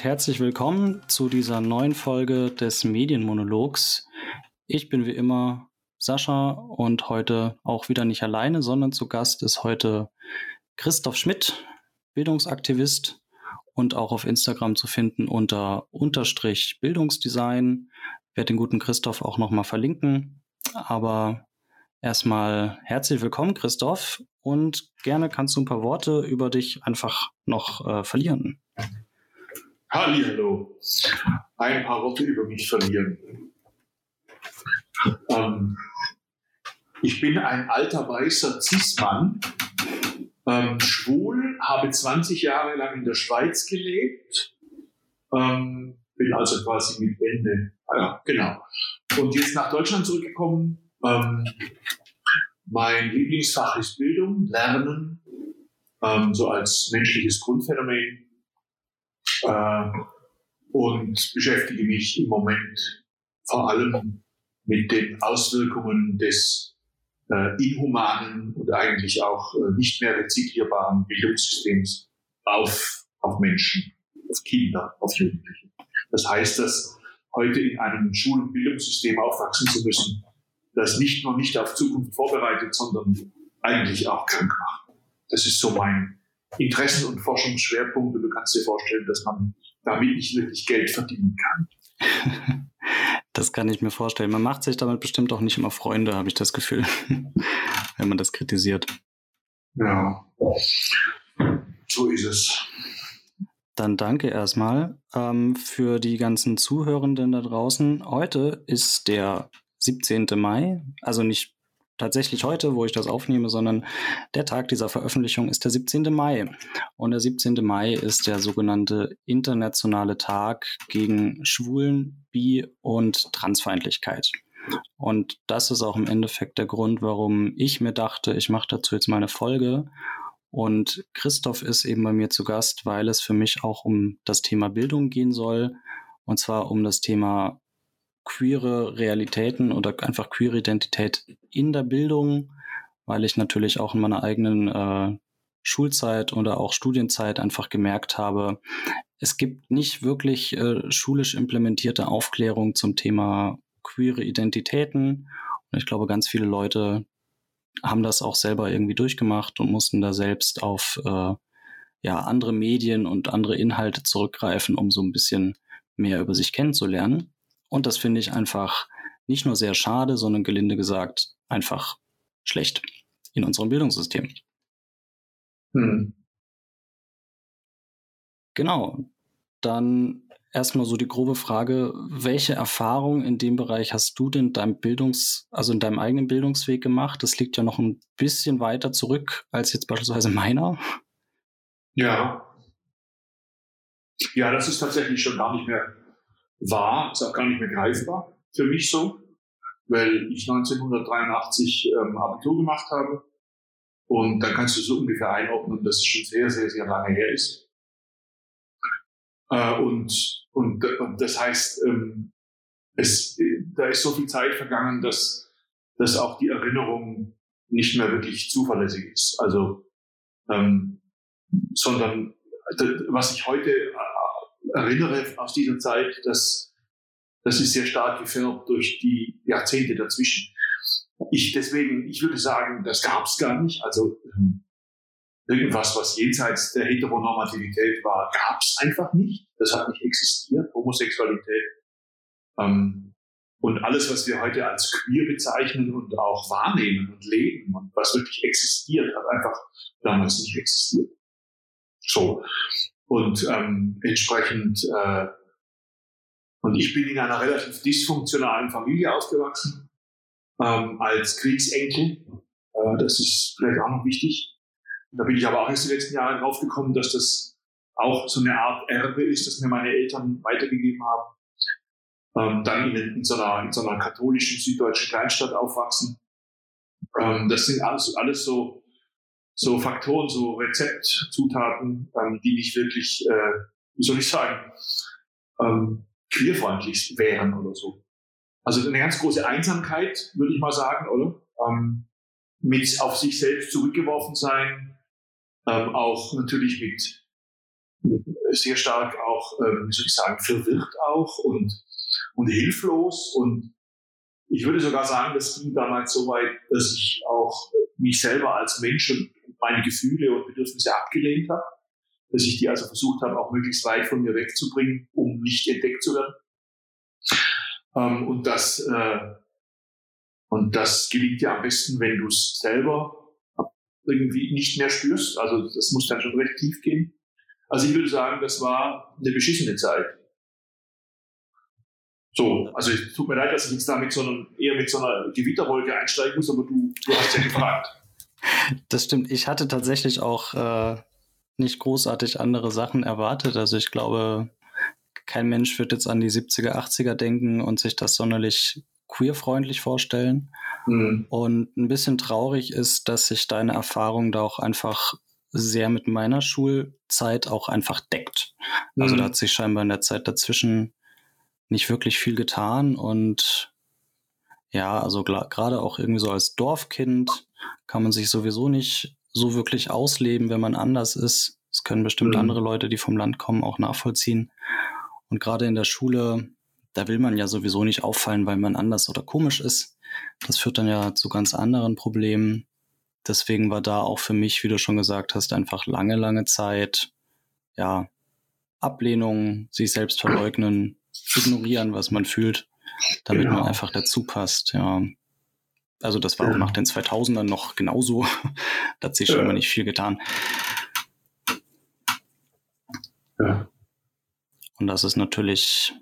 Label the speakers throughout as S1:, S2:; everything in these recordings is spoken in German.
S1: Herzlich willkommen zu dieser neuen Folge des Medienmonologs. Ich bin wie immer Sascha und heute auch wieder nicht alleine, sondern zu Gast ist heute Christoph Schmidt, Bildungsaktivist und auch auf Instagram zu finden unter Unterstrich Bildungsdesign. Ich werde den guten Christoph auch nochmal verlinken. Aber erstmal herzlich willkommen, Christoph, und gerne kannst du ein paar Worte über dich einfach noch äh, verlieren.
S2: Hallo. Ein paar Worte über mich verlieren. Ähm, ich bin ein alter weißer Cis-Mann, ähm, schwul, habe 20 Jahre lang in der Schweiz gelebt, ähm, bin also quasi mit Ende, ja, genau. Und jetzt nach Deutschland zurückgekommen. Ähm, mein Lieblingsfach ist Bildung, Lernen, ähm, so als menschliches Grundphänomen. Äh, und beschäftige mich im Moment vor allem mit den Auswirkungen des äh, inhumanen und eigentlich auch äh, nicht mehr rezyklierbaren Bildungssystems auf, auf Menschen, auf Kinder, auf Jugendliche. Das heißt, dass heute in einem Schul- und Bildungssystem aufwachsen zu müssen, das nicht nur nicht auf Zukunft vorbereitet, sondern eigentlich auch krank macht. Das ist so mein Interessen- und Forschungsschwerpunkt und du kannst dir vorstellen, dass man damit nicht wirklich Geld verdienen kann.
S1: Das kann ich mir vorstellen. Man macht sich damit bestimmt auch nicht immer Freunde, habe ich das Gefühl, wenn man das kritisiert.
S2: Ja, so ist es.
S1: Dann danke erstmal ähm, für die ganzen Zuhörenden da draußen. Heute ist der 17. Mai, also nicht tatsächlich heute, wo ich das aufnehme, sondern der Tag dieser Veröffentlichung ist der 17. Mai. Und der 17. Mai ist der sogenannte internationale Tag gegen Schwulen, Bi- und Transfeindlichkeit. Und das ist auch im Endeffekt der Grund, warum ich mir dachte, ich mache dazu jetzt mal eine Folge. Und Christoph ist eben bei mir zu Gast, weil es für mich auch um das Thema Bildung gehen soll. Und zwar um das Thema queere Realitäten oder einfach queere Identität in der Bildung, weil ich natürlich auch in meiner eigenen äh, Schulzeit oder auch Studienzeit einfach gemerkt habe, es gibt nicht wirklich äh, schulisch implementierte Aufklärung zum Thema queere Identitäten. Und ich glaube, ganz viele Leute haben das auch selber irgendwie durchgemacht und mussten da selbst auf äh, ja, andere Medien und andere Inhalte zurückgreifen, um so ein bisschen mehr über sich kennenzulernen. Und das finde ich einfach nicht nur sehr schade, sondern gelinde gesagt einfach schlecht in unserem Bildungssystem. Hm. Genau. Dann erstmal so die grobe Frage, welche Erfahrung in dem Bereich hast du denn in deinem Bildungs, also in deinem eigenen Bildungsweg gemacht? Das liegt ja noch ein bisschen weiter zurück als jetzt beispielsweise meiner.
S2: Ja. Ja, das ist tatsächlich schon gar nicht mehr war, ist auch gar nicht mehr greifbar für mich so, weil ich 1983 ähm, Abitur gemacht habe. Und dann kannst du so ungefähr einordnen, dass es schon sehr, sehr, sehr lange her ist. Äh, und, und, und das heißt, ähm, es, da ist so viel Zeit vergangen, dass, dass auch die Erinnerung nicht mehr wirklich zuverlässig ist. Also, ähm, sondern was ich heute erinnere aus dieser Zeit, dass das ist sehr stark gefärbt durch die Jahrzehnte dazwischen. Ich deswegen, ich würde sagen, das gab es gar nicht. Also ähm, irgendwas, was jenseits der Heteronormativität war, gab es einfach nicht. Das hat nicht existiert. Homosexualität ähm, und alles, was wir heute als queer bezeichnen und auch wahrnehmen und leben und was wirklich existiert, hat einfach damals nicht existiert. So. Und ähm, entsprechend, äh, und ich bin in einer relativ dysfunktionalen Familie aufgewachsen, ähm, als Kriegsenkel. Äh, das ist vielleicht auch noch wichtig. Da bin ich aber auch erst in den letzten Jahren draufgekommen, dass das auch so eine Art Erbe ist, das mir meine Eltern weitergegeben haben. Ähm, dann in, in, so einer, in so einer katholischen süddeutschen Kleinstadt aufwachsen. Ähm, das sind alles, alles so so Faktoren, so Rezeptzutaten, ähm, die nicht wirklich, äh, wie soll ich sagen, ähm, queerfreundlich wären oder so. Also eine ganz große Einsamkeit, würde ich mal sagen, oder? Ähm, mit auf sich selbst zurückgeworfen sein, ähm, auch natürlich mit sehr stark auch, ähm, wie soll ich sagen, verwirrt auch und, und hilflos. Und ich würde sogar sagen, das ging damals so weit, dass ich auch mich selber als Mensch meine Gefühle und Bedürfnisse abgelehnt habe. Dass ich die also versucht habe, auch möglichst weit von mir wegzubringen, um nicht entdeckt zu werden. Ähm, und das, äh, und das gelingt ja am besten, wenn du es selber irgendwie nicht mehr spürst. Also das muss dann schon recht tief gehen. Also ich würde sagen, das war eine beschissene Zeit. So, also es tut mir leid, dass ich jetzt da mit so einem, eher mit so einer Gewitterwolke einsteigen muss, aber du, du hast ja gefragt.
S1: Das stimmt. Ich hatte tatsächlich auch äh, nicht großartig andere Sachen erwartet. Also ich glaube, kein Mensch wird jetzt an die 70er, 80er denken und sich das sonderlich queerfreundlich vorstellen. Mhm. Und ein bisschen traurig ist, dass sich deine Erfahrung da auch einfach sehr mit meiner Schulzeit auch einfach deckt. Mhm. Also da mhm. hat sich scheinbar in der Zeit dazwischen nicht wirklich viel getan und ja, also gerade auch irgendwie so als Dorfkind kann man sich sowieso nicht so wirklich ausleben, wenn man anders ist. Das können bestimmt mhm. andere Leute, die vom Land kommen, auch nachvollziehen. Und gerade in der Schule, da will man ja sowieso nicht auffallen, weil man anders oder komisch ist. Das führt dann ja zu ganz anderen Problemen. Deswegen war da auch für mich, wie du schon gesagt hast, einfach lange, lange Zeit, ja, Ablehnung, sich selbst verleugnen, ignorieren, was man fühlt, damit genau. man einfach dazu passt, ja. Also das war auch nach den 2000ern noch genauso. da hat sich schon mal nicht viel getan. Ja. Und das ist natürlich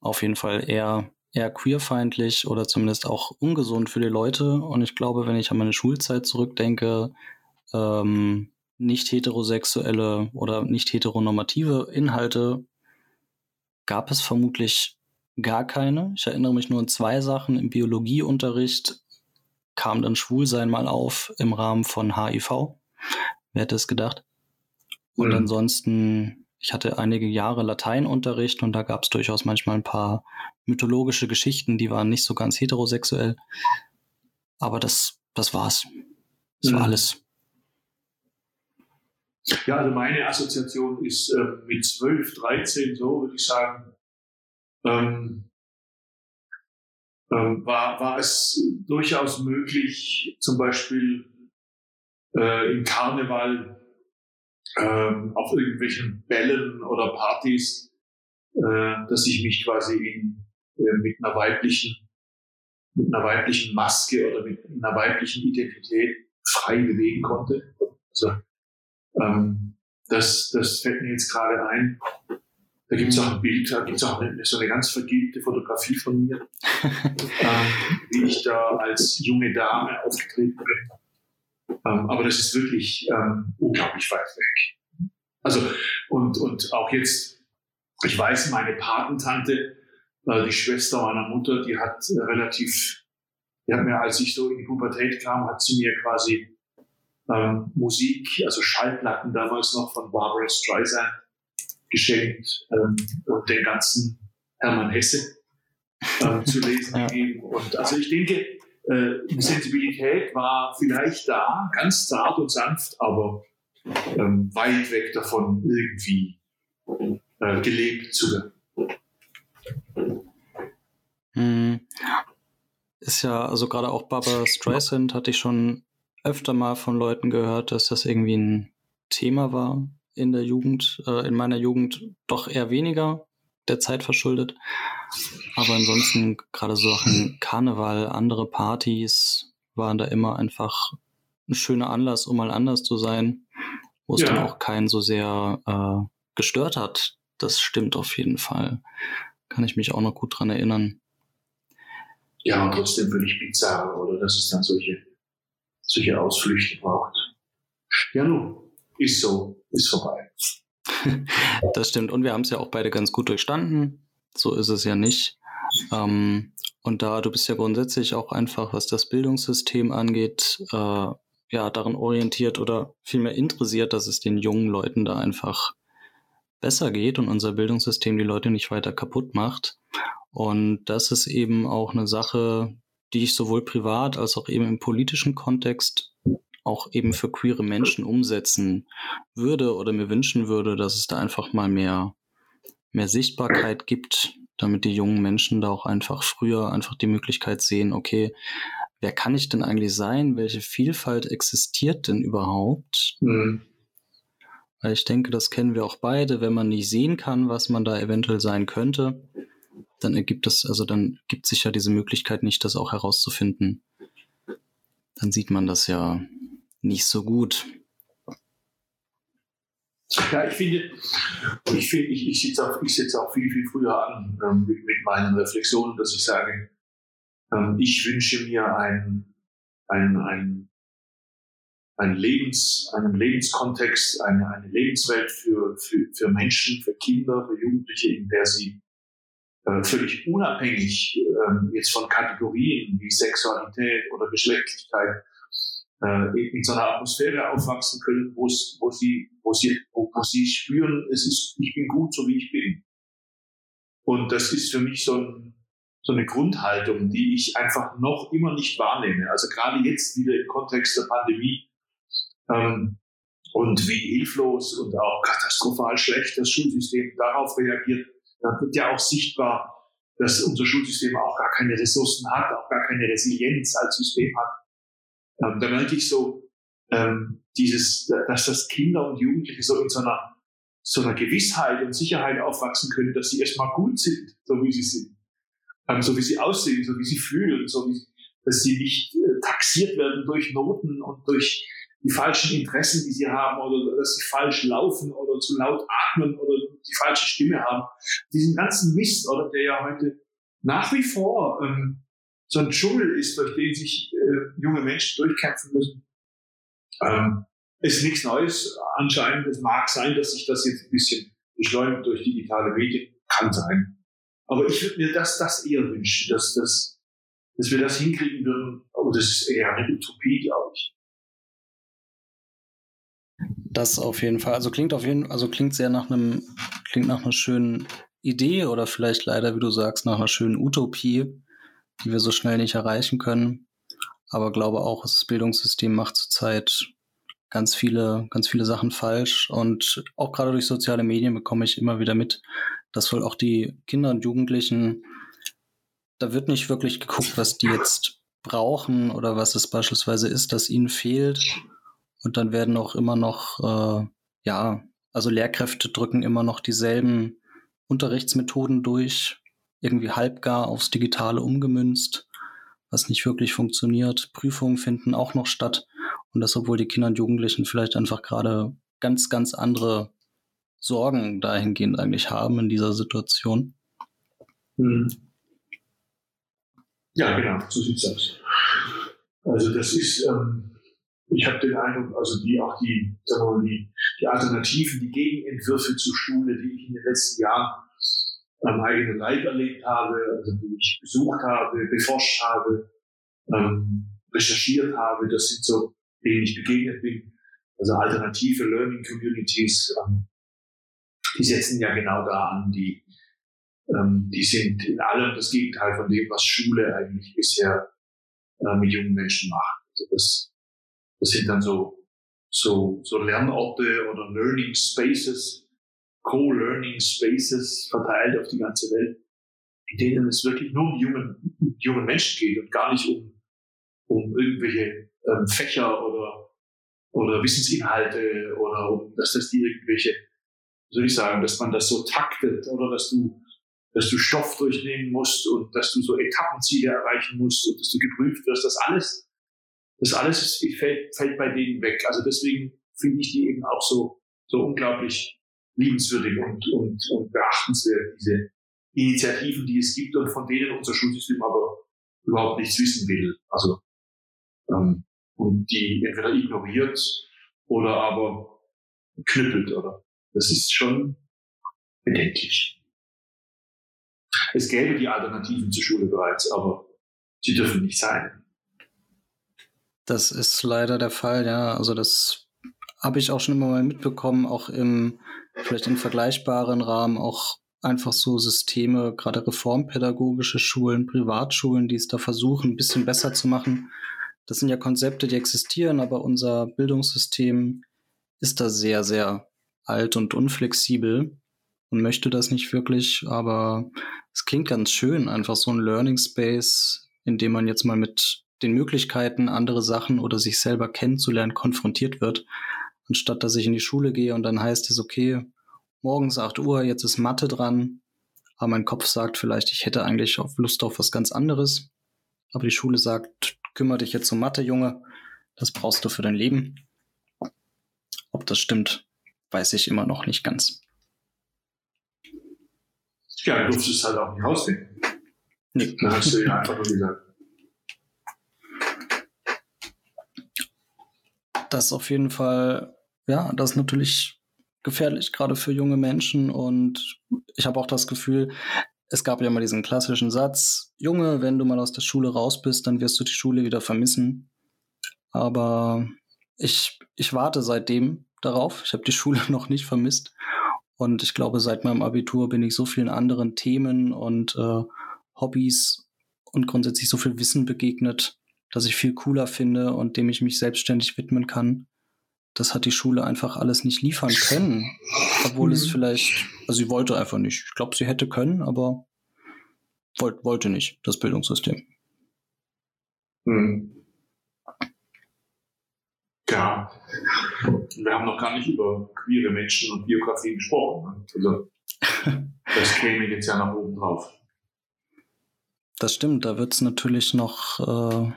S1: auf jeden Fall eher, eher queerfeindlich oder zumindest auch ungesund für die Leute. Und ich glaube, wenn ich an meine Schulzeit zurückdenke, ähm, nicht heterosexuelle oder nicht heteronormative Inhalte gab es vermutlich gar keine. Ich erinnere mich nur an zwei Sachen. Im Biologieunterricht kam dann Schwulsein mal auf im Rahmen von HIV. Wer hätte es gedacht? Und mhm. ansonsten, ich hatte einige Jahre Lateinunterricht und da gab es durchaus manchmal ein paar mythologische Geschichten, die waren nicht so ganz heterosexuell. Aber das, das war's. Das mhm. war alles.
S2: Ja, also meine Assoziation ist äh, mit 12, 13, so würde ich sagen, ähm, ähm, war, war es durchaus möglich, zum Beispiel äh, im Karneval ähm, auf irgendwelchen Bällen oder Partys, äh, dass ich mich quasi in, äh, mit einer weiblichen mit einer weiblichen Maske oder mit einer weiblichen Identität frei bewegen konnte. Also ähm, das, das fällt mir jetzt gerade ein. Da gibt es auch ein Bild, da gibt es auch eine, so eine ganz vergilbte Fotografie von mir, ähm, wie ich da als junge Dame aufgetreten bin. Ähm, aber das ist wirklich ähm, unglaublich weit weg. Also, und, und auch jetzt, ich weiß, meine Patentante, äh, die Schwester meiner Mutter, die hat äh, relativ, die hat mir, als ich so in die Pubertät kam, hat sie mir quasi ähm, Musik, also Schallplatten damals noch von Barbara Streisand geschenkt ähm, und den ganzen Hermann Hesse ähm, zu lesen ja. gegeben. Und also ich denke, äh, die Sensibilität war vielleicht da, ganz zart und sanft, aber ähm, weit weg davon, irgendwie äh, gelebt zu werden.
S1: Hm. Ist ja, also gerade auch Barbara Streisand hatte ich schon öfter mal von Leuten gehört, dass das irgendwie ein Thema war in der Jugend, äh, in meiner Jugend doch eher weniger der Zeit verschuldet. Aber ansonsten gerade so Sachen Karneval, andere Partys waren da immer einfach ein schöner Anlass, um mal anders zu sein, wo es ja. dann auch keinen so sehr äh, gestört hat. Das stimmt auf jeden Fall. Kann ich mich auch noch gut dran erinnern.
S2: Ja, und trotzdem völlig bizarr, oder? Dass es dann solche solche Ausflüchte braucht. Ja, nun, ist so, ist vorbei.
S1: das stimmt. Und wir haben es ja auch beide ganz gut durchstanden. So ist es ja nicht. Ähm, und da du bist ja grundsätzlich auch einfach, was das Bildungssystem angeht, äh, ja, daran orientiert oder vielmehr interessiert, dass es den jungen Leuten da einfach besser geht und unser Bildungssystem die Leute nicht weiter kaputt macht. Und das ist eben auch eine Sache, die ich sowohl privat als auch eben im politischen Kontext auch eben für queere Menschen umsetzen würde oder mir wünschen würde, dass es da einfach mal mehr, mehr Sichtbarkeit gibt, damit die jungen Menschen da auch einfach früher einfach die Möglichkeit sehen, okay, wer kann ich denn eigentlich sein? Welche Vielfalt existiert denn überhaupt? Mhm. Weil ich denke, das kennen wir auch beide. Wenn man nicht sehen kann, was man da eventuell sein könnte, dann ergibt es, also dann gibt sich ja diese Möglichkeit nicht, das auch herauszufinden. Dann sieht man das ja nicht so gut.
S2: Ja, ich finde, ich, finde, ich, ich sitze auch, sitz auch viel, viel früher an ähm, mit, mit, meinen Reflexionen, dass ich sage, ähm, ich wünsche mir ein, ein, ein einen, Lebens, einen Lebenskontext, eine, eine Lebenswelt für, für, für Menschen, für Kinder, für Jugendliche, in der sie äh, völlig unabhängig äh, jetzt von Kategorien wie Sexualität oder Geschlechtlichkeit in, in so einer Atmosphäre aufwachsen können, wo, wo, sie, wo, sie, wo, wo sie spüren, es ist, ich bin gut, so wie ich bin. Und das ist für mich so, ein, so eine Grundhaltung, die ich einfach noch immer nicht wahrnehme. Also gerade jetzt wieder im Kontext der Pandemie ähm, und wie hilflos und auch katastrophal schlecht das Schulsystem darauf reagiert, dann wird ja auch sichtbar, dass unser Schulsystem auch gar keine Ressourcen hat, auch gar keine Resilienz als System hat. Ähm, da merke ich so, ähm, dieses, dass das Kinder und Jugendliche so in so einer, so einer Gewissheit und Sicherheit aufwachsen können, dass sie erstmal gut sind, so wie sie sind. Ähm, so wie sie aussehen, so wie sie fühlen, so wie, dass sie nicht äh, taxiert werden durch Noten und durch die falschen Interessen, die sie haben oder dass sie falsch laufen oder zu laut atmen oder die falsche Stimme haben. Diesen ganzen Mist, oder der ja heute nach wie vor ähm, so ein Dschungel ist, durch den sich äh, junge Menschen durchkämpfen müssen, ähm, ist nichts Neues. Anscheinend, es mag sein, dass sich das jetzt ein bisschen beschleunigt durch digitale Medien, kann sein. Aber ich würde mir das, das eher wünschen, dass, dass, dass wir das hinkriegen würden. Aber das ist eher eine Utopie, glaube ich.
S1: Das auf jeden Fall. Also klingt auf jeden also klingt sehr nach einem, klingt nach einer schönen Idee oder vielleicht leider, wie du sagst, nach einer schönen Utopie, die wir so schnell nicht erreichen können. Aber glaube auch, das Bildungssystem macht zurzeit ganz viele, ganz viele Sachen falsch. Und auch gerade durch soziale Medien bekomme ich immer wieder mit, dass wohl auch die Kinder und Jugendlichen, da wird nicht wirklich geguckt, was die jetzt brauchen oder was es beispielsweise ist, das ihnen fehlt, und dann werden auch immer noch, äh, ja, also Lehrkräfte drücken immer noch dieselben Unterrichtsmethoden durch, irgendwie halbgar aufs Digitale umgemünzt, was nicht wirklich funktioniert. Prüfungen finden auch noch statt. Und das, obwohl die Kinder und Jugendlichen vielleicht einfach gerade ganz, ganz andere Sorgen dahingehend eigentlich haben in dieser Situation.
S2: Hm. Ja, genau, so sieht es aus. Also das ist, ähm, ich habe den Eindruck, also die auch die, sagen wir mal, die, die Alternativen, die Gegenentwürfe zur Schule, die ich in den letzten Jahren am eigenen Leib erlebt habe, also die ich besucht habe, beforscht habe, ähm, recherchiert habe, das sind so, denen ich begegnet bin. Also alternative Learning Communities, ähm, die setzen ja genau da an, die, ähm, die sind in allem das Gegenteil von dem, was Schule eigentlich bisher äh, mit jungen Menschen macht. Also das das sind dann so, so, so Lernorte oder Learning Spaces, Co-Learning Spaces verteilt auf die ganze Welt, in denen es wirklich nur um jungen, jungen Menschen geht und gar nicht um, um irgendwelche ähm, Fächer oder, oder Wissensinhalte oder um, dass das die irgendwelche, soll ich sagen, dass man das so taktet oder dass du dass du Stoff durchnehmen musst und dass du so Etappenziele erreichen musst und dass du geprüft wirst, das alles das alles fällt, fällt bei denen weg. Also deswegen finde ich die eben auch so, so unglaublich liebenswürdig und, und, und beachtenswert, diese Initiativen, die es gibt und von denen unser Schulsystem aber überhaupt nichts wissen will. Also ähm, und die entweder ignoriert oder aber knüppelt oder das ist schon bedenklich. Es gäbe die Alternativen zur Schule bereits, aber sie dürfen nicht sein.
S1: Das ist leider der Fall, ja. Also das habe ich auch schon immer mal mitbekommen, auch im vielleicht in vergleichbaren Rahmen, auch einfach so Systeme, gerade reformpädagogische Schulen, Privatschulen, die es da versuchen, ein bisschen besser zu machen. das sind ja Konzepte, die existieren, aber unser Bildungssystem ist da sehr, sehr alt und unflexibel und möchte das nicht wirklich, aber es klingt ganz schön, einfach so ein Learning Space, in dem man jetzt mal mit den Möglichkeiten, andere Sachen oder sich selber kennenzulernen, konfrontiert wird, anstatt dass ich in die Schule gehe und dann heißt es, okay, morgens 8 Uhr, jetzt ist Mathe dran, aber mein Kopf sagt vielleicht, ich hätte eigentlich auf Lust auf was ganz anderes, aber die Schule sagt, kümmere dich jetzt um Mathe, Junge, das brauchst du für dein Leben. Ob das stimmt, weiß ich immer noch nicht ganz.
S2: Ja, du durftest halt auch nicht rausfinden. Nee. Dann hast du ja einfach nur gesagt.
S1: Das ist auf jeden Fall, ja, das ist natürlich gefährlich, gerade für junge Menschen. Und ich habe auch das Gefühl, es gab ja mal diesen klassischen Satz, Junge, wenn du mal aus der Schule raus bist, dann wirst du die Schule wieder vermissen. Aber ich, ich warte seitdem darauf. Ich habe die Schule noch nicht vermisst. Und ich glaube, seit meinem Abitur bin ich so vielen anderen Themen und äh, Hobbys und grundsätzlich so viel Wissen begegnet, dass ich viel cooler finde und dem ich mich selbstständig widmen kann. Das hat die Schule einfach alles nicht liefern können. Obwohl mhm. es vielleicht, also sie wollte einfach nicht. Ich glaube, sie hätte können, aber wollt, wollte nicht, das Bildungssystem.
S2: Mhm. Ja, wir haben noch gar nicht über queere Menschen und Biografien gesprochen. Ne? Also, das käme jetzt ja nach oben drauf.
S1: Das stimmt, da wird es natürlich noch, äh,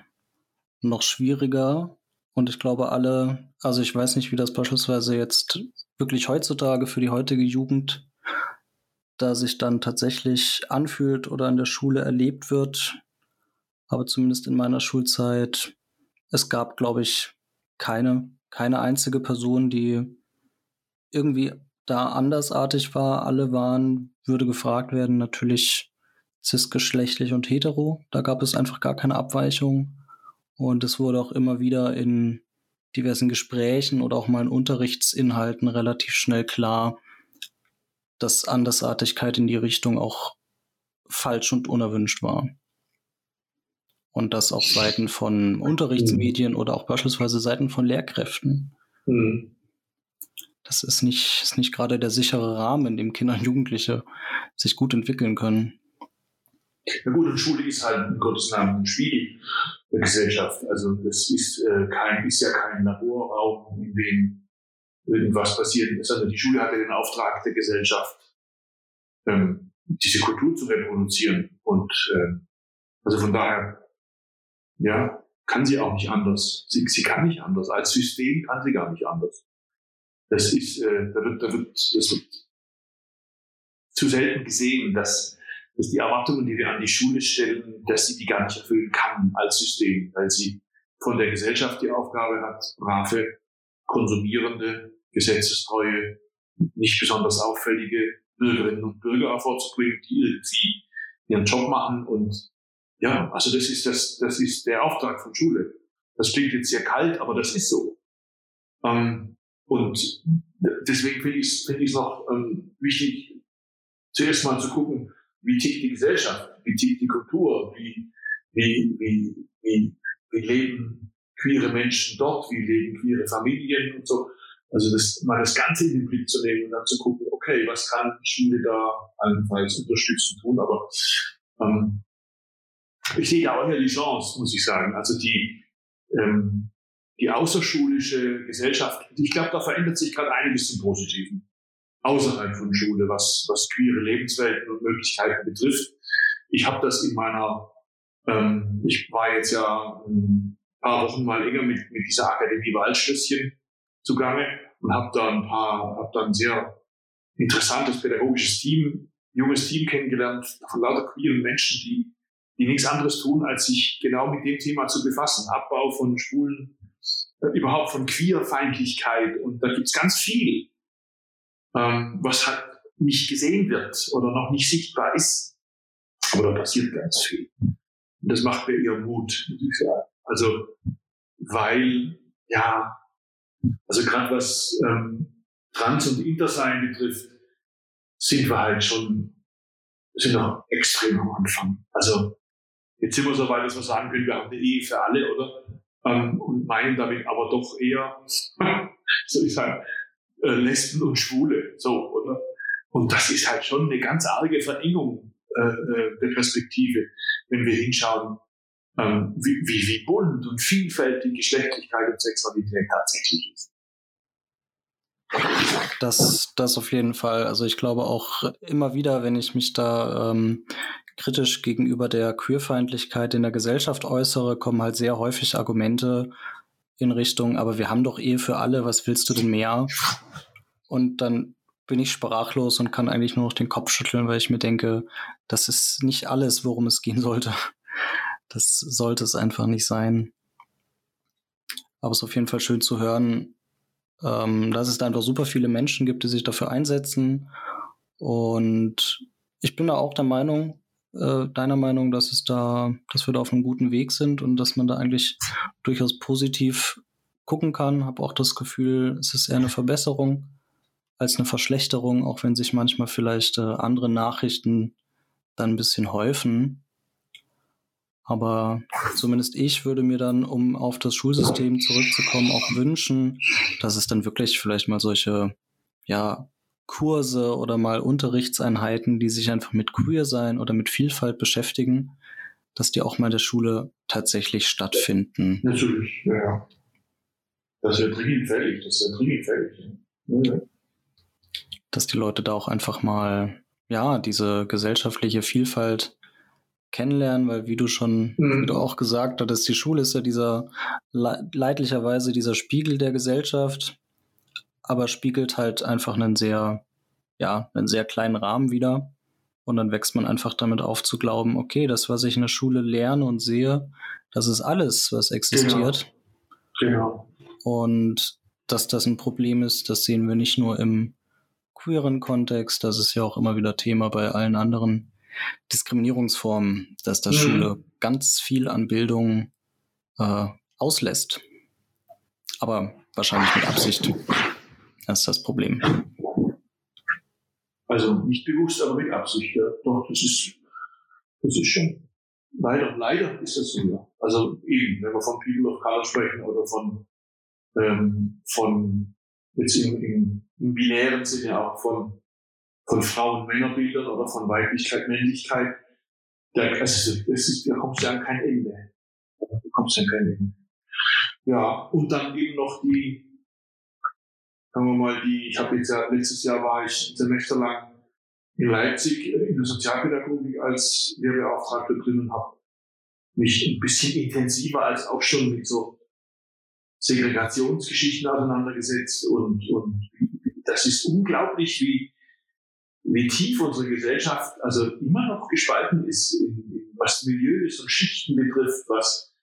S1: noch schwieriger. Und ich glaube, alle, also ich weiß nicht, wie das beispielsweise jetzt wirklich heutzutage für die heutige Jugend da sich dann tatsächlich anfühlt oder in der Schule erlebt wird. Aber zumindest in meiner Schulzeit, es gab, glaube ich, keine, keine einzige Person, die irgendwie da andersartig war. Alle waren, würde gefragt werden, natürlich cisgeschlechtlich und hetero. Da gab es einfach gar keine Abweichung. Und es wurde auch immer wieder in diversen Gesprächen oder auch mal in Unterrichtsinhalten relativ schnell klar, dass Andersartigkeit in die Richtung auch falsch und unerwünscht war und das auf Seiten von Unterrichtsmedien mhm. oder auch beispielsweise Seiten von Lehrkräften. Mhm. Das ist nicht, ist nicht gerade der sichere Rahmen, in dem Kinder und Jugendliche sich gut entwickeln können.
S2: Na gut, und Schule ist halt in Gottes Namen ein Spiegel der Gesellschaft. Also das ist, äh, kein, ist ja kein Laborraum, in dem irgendwas passiert, sondern die Schule hat ja den Auftrag der Gesellschaft, ähm, diese Kultur zu reproduzieren. Und äh, also von daher ja, kann sie auch nicht anders. Sie, sie kann nicht anders. Als System kann sie gar nicht anders. Das ist, äh, da wird, da wird, das wird zu selten gesehen, dass, dass die Erwartungen, die wir an die Schule stellen, dass sie die gar nicht erfüllen kann als System, weil sie von der Gesellschaft die Aufgabe hat, brave, konsumierende, gesetzestreue, nicht besonders auffällige Bürgerinnen und Bürger hervorzubringen, die irgendwie ihren Job machen und ja, also das ist das, das ist der Auftrag von Schule. Das klingt jetzt sehr kalt, aber das ist so. Ähm, und deswegen finde ich es finde ich noch ähm, wichtig, zuerst mal zu gucken, wie tickt die Gesellschaft, wie tickt die Kultur, wie, wie, wie, wie, wie leben queere Menschen dort, wie leben queere Familien und so. Also das, mal das Ganze in den Blick zu nehmen und dann zu gucken, okay, was kann Schule da allenfalls unterstützen tun, aber ähm, ich sehe da auch ja die Chance, muss ich sagen. Also die, ähm, die außerschulische Gesellschaft, ich glaube, da verändert sich gerade einiges zum Positiven. Außerhalb von Schule, was, was queere Lebenswelten und Möglichkeiten betrifft. Ich habe das in meiner, ähm, ich war jetzt ja ein paar Wochen mal länger mit, mit dieser Akademie Waldschlösschen zugange und habe da ein paar, habe da ein sehr interessantes pädagogisches Team, junges Team kennengelernt von lauter queeren Menschen, die die nichts anderes tun, als sich genau mit dem Thema zu befassen. Abbau von Schwulen, äh, überhaupt von Queerfeindlichkeit. Und da gibt's ganz viel, ähm, was halt nicht gesehen wird oder noch nicht sichtbar ist. Aber da passiert ganz viel. Und das macht mir ihr Mut, muss ich sagen. Also, weil, ja, also gerade was ähm, Trans- und Intersein betrifft, sind wir halt schon, sind noch extrem am Anfang. Also Jetzt sind wir so weit, dass wir sagen können, wir haben eine Ehe für alle, oder? ähm, und meinen damit aber doch eher, soll ich sagen, äh, Lesben und Schwule, so, oder? Und das ist halt schon eine ganz arge Verengung äh, äh der Perspektive, wenn wir hinschauen, ähm, wie, wie, wie bunt und vielfältig Geschlechtlichkeit und Sexualität tatsächlich ist.
S1: Das, das auf jeden Fall. Also ich glaube auch immer wieder, wenn ich mich da ähm, kritisch gegenüber der Queerfeindlichkeit in der Gesellschaft äußere, kommen halt sehr häufig Argumente in Richtung, aber wir haben doch Ehe für alle, was willst du denn mehr? Und dann bin ich sprachlos und kann eigentlich nur noch den Kopf schütteln, weil ich mir denke, das ist nicht alles, worum es gehen sollte. Das sollte es einfach nicht sein. Aber es ist auf jeden Fall schön zu hören, ähm, dass es da einfach super viele Menschen gibt, die sich dafür einsetzen. Und ich bin da auch der Meinung, äh, deiner Meinung, dass es da, dass wir da auf einem guten Weg sind und dass man da eigentlich durchaus positiv gucken kann. Habe auch das Gefühl, es ist eher eine Verbesserung als eine Verschlechterung, auch wenn sich manchmal vielleicht äh, andere Nachrichten dann ein bisschen häufen. Aber zumindest ich würde mir dann, um auf das Schulsystem zurückzukommen, auch wünschen, dass es dann wirklich vielleicht mal solche, ja, Kurse oder mal Unterrichtseinheiten, die sich einfach mit Queer sein oder mit Vielfalt beschäftigen, dass die auch mal in der Schule tatsächlich stattfinden.
S2: Natürlich, ja. ja. Das wäre dringend fällig, das wäre dringend fällig. Ja.
S1: Dass die Leute da auch einfach mal, ja, diese gesellschaftliche Vielfalt kennenlernen, weil wie du schon, mhm. wie du auch gesagt hattest, die Schule ist ja dieser leidlicherweise dieser Spiegel der Gesellschaft, aber spiegelt halt einfach einen sehr, ja, einen sehr kleinen Rahmen wieder. Und dann wächst man einfach damit auf zu glauben, okay, das, was ich in der Schule lerne und sehe, das ist alles, was existiert.
S2: Genau. genau.
S1: Und dass das ein Problem ist, das sehen wir nicht nur im queeren Kontext, das ist ja auch immer wieder Thema bei allen anderen Diskriminierungsformen, dass das mhm. Schule ganz viel an Bildung äh, auslässt. Aber wahrscheinlich mit Absicht. Das ist das Problem.
S2: Also nicht bewusst, aber mit Absicht. Ja. Doch, das ist, das ist schon. Leider, leider ist das so, ja. Also eben, wenn wir von People of Color sprechen oder von, ähm, von jetzt im, im, im binären Sinne auch von von Frauen-Männerbildern oder von Weiblichkeit, Männlichkeit, da, also, das ist, da kommst du an kein Ende. Da kommst du an kein Ende. Ja, und dann eben noch die, sagen wir mal, die, ich habe jetzt ja, letztes Jahr war ich ein Semester lang in Leipzig äh, in der Sozialpädagogik als Lehrbeauftragter drin und habe mich ein bisschen intensiver als auch schon mit so Segregationsgeschichten auseinandergesetzt und, und das ist unglaublich, wie, wie tief unsere Gesellschaft also immer noch gespalten ist, was Milieus und Schichten betrifft, was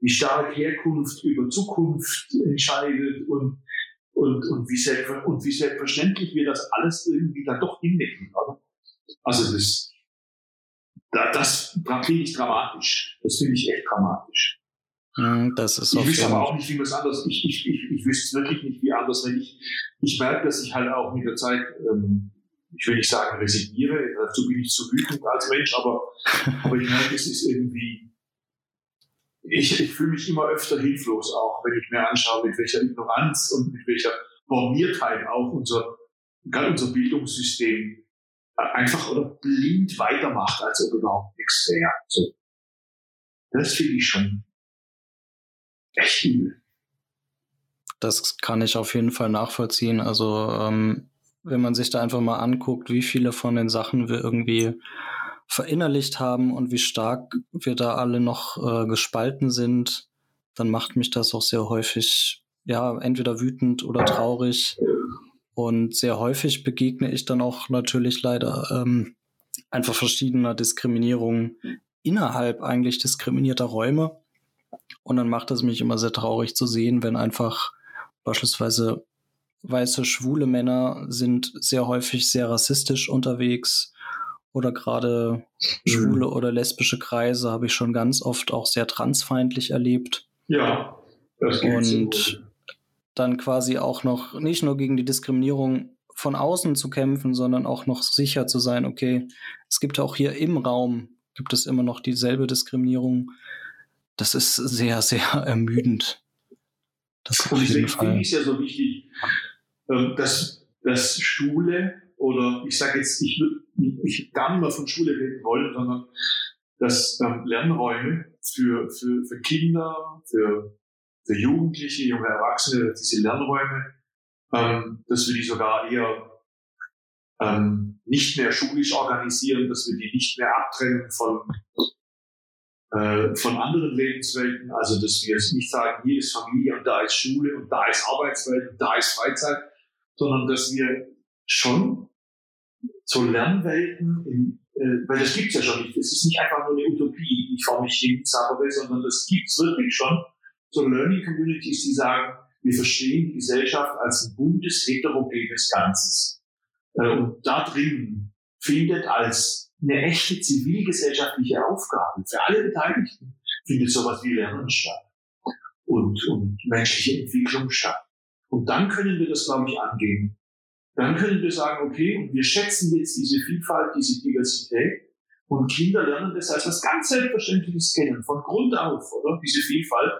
S2: wie stark Herkunft über Zukunft entscheidet und, und, und, wie, selbst, und wie selbstverständlich wir das alles irgendwie dann doch hinnehmen. Oder? Also das, das, das finde ich dramatisch. Das finde ich echt dramatisch.
S1: Hm, das ist
S2: ich wüsste aber auch nicht, wie man es anders, ich, ich, ich, ich wüsste wirklich nicht, wie anders, wenn ich, ich merke, dass ich halt auch mit der Zeit ähm, ich will nicht sagen resigniere, dazu bin ich zu wütend als Mensch, aber, aber ich merke, es ist irgendwie, ich, ich fühle mich immer öfter hilflos auch, wenn ich mir anschaue, mit welcher Ignoranz und mit welcher Normiertheit auch unser, gerade unser Bildungssystem einfach oder blind weitermacht, als ob überhaupt nichts wäre. So. Das finde ich schon echt übel.
S1: Das kann ich auf jeden Fall nachvollziehen. Also ähm, wenn man sich da einfach mal anguckt, wie viele von den Sachen wir irgendwie verinnerlicht haben und wie stark wir da alle noch äh, gespalten sind, dann macht mich das auch sehr häufig, ja, entweder wütend oder traurig. Und sehr häufig begegne ich dann auch natürlich leider ähm, einfach verschiedener Diskriminierungen innerhalb eigentlich diskriminierter Räume. Und dann macht es mich immer sehr traurig zu sehen, wenn einfach beispielsweise weiße schwule Männer sind sehr häufig sehr rassistisch unterwegs oder gerade mhm. schwule oder lesbische Kreise habe ich schon ganz oft auch sehr transfeindlich erlebt.
S2: Ja.
S1: Das und so. dann quasi auch noch nicht nur gegen die Diskriminierung von außen zu kämpfen, sondern auch noch sicher zu sein, okay, es gibt auch hier im Raum, gibt es immer noch dieselbe Diskriminierung das ist sehr, sehr ermüdend.
S2: Das Und deswegen finde ich es ja so wichtig, ähm, dass, dass Schule oder ich sage jetzt, ich würde gar nicht mehr von Schule reden wollen, sondern dass ähm, Lernräume für, für, für Kinder, für, für Jugendliche, junge Erwachsene, diese Lernräume, ähm, dass wir die sogar eher ähm, nicht mehr schulisch organisieren, dass wir die nicht mehr abtrennen von, äh, von anderen Lebenswelten. Also dass wir jetzt nicht sagen, hier ist Familie und da ist Schule und da ist Arbeitswelt und da ist Freizeit, sondern dass wir schon so Lernwelten, in, äh, weil das gibt's ja schon nicht. Es ist nicht einfach nur eine Utopie, die ich vor mich hin zappere, sondern das gibt's wirklich schon. So Learning Communities, die sagen, wir verstehen die Gesellschaft als ein buntes, heterogenes Ganzes. Äh, und da drin findet als eine echte zivilgesellschaftliche Aufgabe für alle Beteiligten findet sowas wie Lernen statt und, und menschliche Entwicklung statt. Und dann können wir das, glaube ich, angehen dann können wir sagen, okay, wir schätzen jetzt diese Vielfalt, diese Diversität und Kinder lernen das als was ganz Selbstverständliches kennen, von Grund auf, oder? Diese Vielfalt.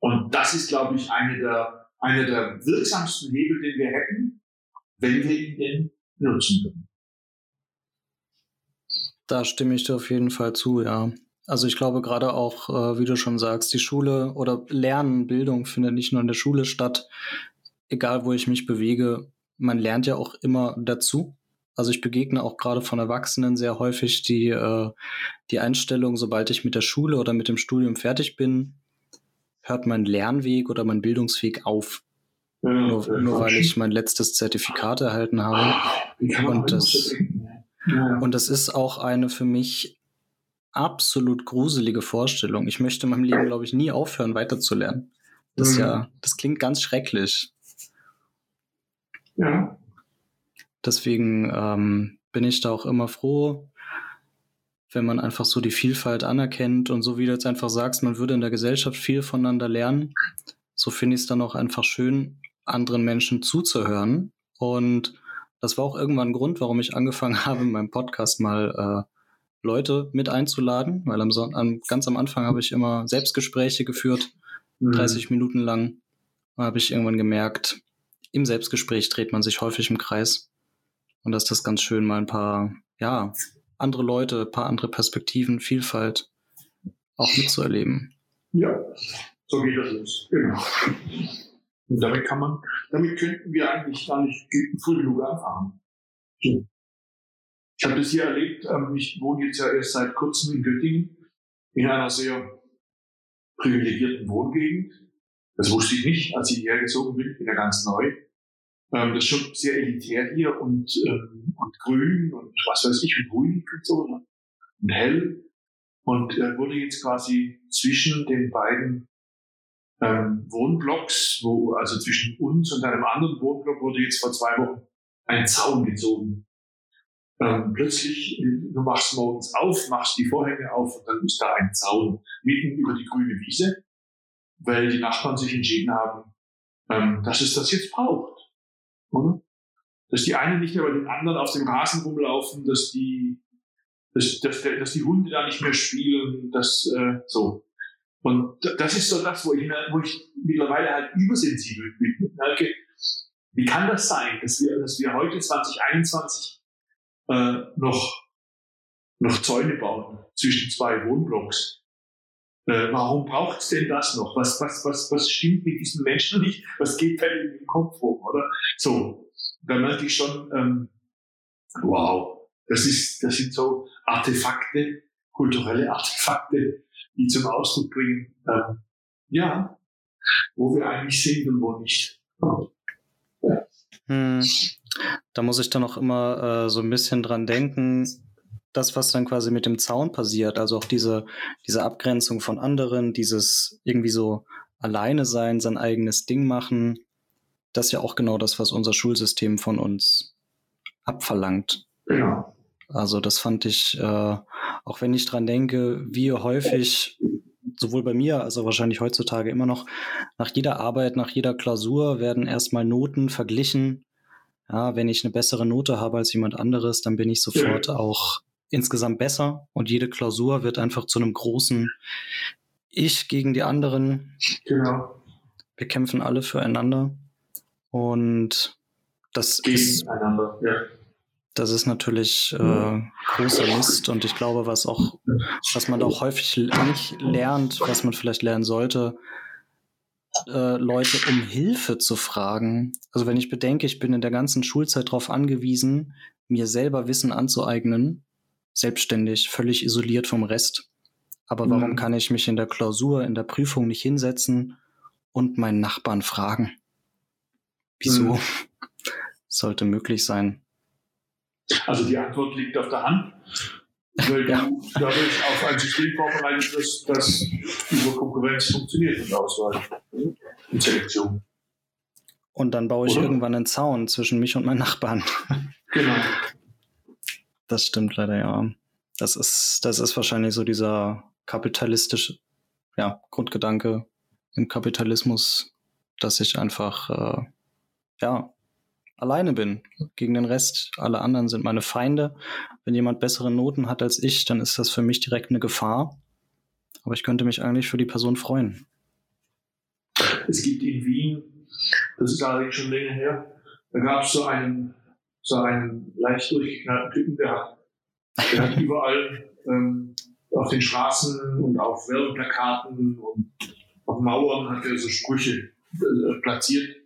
S2: Und das ist, glaube ich, eine der, einer der wirksamsten Hebel, den wir hätten, wenn wir ihn denn nutzen können.
S1: Da stimme ich dir auf jeden Fall zu, ja. Also ich glaube gerade auch, äh, wie du schon sagst, die Schule oder Lernen, Bildung findet nicht nur in der Schule statt, egal wo ich mich bewege, man lernt ja auch immer dazu. Also ich begegne auch gerade von Erwachsenen sehr häufig die, äh, die Einstellung, sobald ich mit der Schule oder mit dem Studium fertig bin, hört mein Lernweg oder mein Bildungsweg auf. Ja, nur, nur weil ich mein letztes Zertifikat erhalten habe. Und das, ja. und das ist auch eine für mich absolut gruselige Vorstellung. Ich möchte in meinem Leben, glaube ich, nie aufhören, weiterzulernen. Das mhm. ja, das klingt ganz schrecklich. Ja. Deswegen ähm, bin ich da auch immer froh, wenn man einfach so die Vielfalt anerkennt und so wie du jetzt einfach sagst, man würde in der Gesellschaft viel voneinander lernen. So finde ich es dann auch einfach schön, anderen Menschen zuzuhören. Und das war auch irgendwann ein Grund, warum ich angefangen habe, in meinem Podcast mal äh, Leute mit einzuladen, weil am, am, ganz am Anfang habe ich immer Selbstgespräche geführt, mhm. 30 Minuten lang. Da habe ich irgendwann gemerkt, im Selbstgespräch dreht man sich häufig im Kreis. Und das ist das ganz schön, mal ein paar, ja, andere Leute, ein paar andere Perspektiven, Vielfalt auch mitzuerleben.
S2: Ja, so geht das los. Genau. Und damit kann man, damit könnten wir eigentlich gar nicht früh genug anfangen. Ich habe das hier erlebt, ähm, ich wohne jetzt ja erst seit kurzem in Göttingen, in einer sehr privilegierten Wohngegend. Das wusste ich nicht, als ich hierher gezogen bin. Ja ganz neu. Ähm, das ist schon sehr elitär hier und, ähm, und grün und was weiß ich und ruhig und so ne? und hell. Und äh, wurde jetzt quasi zwischen den beiden ähm, Wohnblocks, wo, also zwischen uns und einem anderen Wohnblock wurde jetzt vor zwei Wochen ein Zaun gezogen. Ähm, plötzlich, äh, du machst morgens auf, machst die Vorhänge auf und dann ist da ein Zaun mitten über die grüne Wiese weil die Nachbarn sich entschieden haben, ähm, dass es das jetzt braucht. Oder? Dass die einen nicht mehr bei den anderen auf dem Rasen rumlaufen, dass die, dass, dass, dass die Hunde da nicht mehr spielen, dass äh, so. Und das ist so das, wo ich, wo ich mittlerweile halt übersensibel bin. Merke, wie kann das sein, dass wir, dass wir heute 2021 äh, noch, noch Zäune bauen zwischen zwei Wohnblocks? Äh, warum braucht es denn das noch? Was, was, was, was stimmt mit diesen Menschen nicht? Was geht da in den Kopf rum, oder? So, da merke ich schon, ähm, wow, das ist, das sind so Artefakte, kulturelle Artefakte, die zum Ausdruck bringen, ähm, ja, wo wir eigentlich sind und wo nicht.
S1: Ja. Hm. Da muss ich dann auch immer äh, so ein bisschen dran denken, das, was dann quasi mit dem Zaun passiert, also auch diese, diese Abgrenzung von anderen, dieses irgendwie so alleine sein, sein eigenes Ding machen, das ist ja auch genau das, was unser Schulsystem von uns abverlangt. Ja. Also das fand ich, äh, auch wenn ich dran denke, wie häufig, sowohl bei mir als auch wahrscheinlich heutzutage immer noch, nach jeder Arbeit, nach jeder Klausur werden erstmal Noten verglichen. Ja, wenn ich eine bessere Note habe als jemand anderes, dann bin ich sofort auch insgesamt besser und jede Klausur wird einfach zu einem großen Ich gegen die anderen.
S2: Genau.
S1: Wir kämpfen alle füreinander und das ist,
S2: ja.
S1: das ist natürlich äh, großer Mist und ich glaube, was auch, was man auch häufig nicht lernt, was man vielleicht lernen sollte, äh, Leute um Hilfe zu fragen. Also wenn ich bedenke, ich bin in der ganzen Schulzeit darauf angewiesen, mir selber Wissen anzueignen, selbstständig, völlig isoliert vom Rest. Aber mhm. warum kann ich mich in der Klausur, in der Prüfung nicht hinsetzen und meinen Nachbarn fragen? Wieso? Mhm. Sollte möglich sein.
S2: Also die Antwort liegt auf der Hand. Weil ja. du dadurch auf ein System vorbereitet wirst, das über Konkurrenz funktioniert und Auswahl und Selektion.
S1: Und dann baue ich Oder? irgendwann einen Zaun zwischen mich und meinen Nachbarn.
S2: Genau.
S1: Das stimmt leider, ja. Das ist, das ist wahrscheinlich so dieser kapitalistische ja, Grundgedanke im Kapitalismus, dass ich einfach äh, ja, alleine bin gegen den Rest. Alle anderen sind meine Feinde. Wenn jemand bessere Noten hat als ich, dann ist das für mich direkt eine Gefahr. Aber ich könnte mich eigentlich für die Person freuen.
S2: Es gibt in Wien, das ist allerdings schon länger her, da gab es so einen, so einen leicht durchgeknallten Typen, der hat, der hat überall ähm, auf den Straßen und auf Werbeplakaten und auf Mauern hat er so Sprüche äh, platziert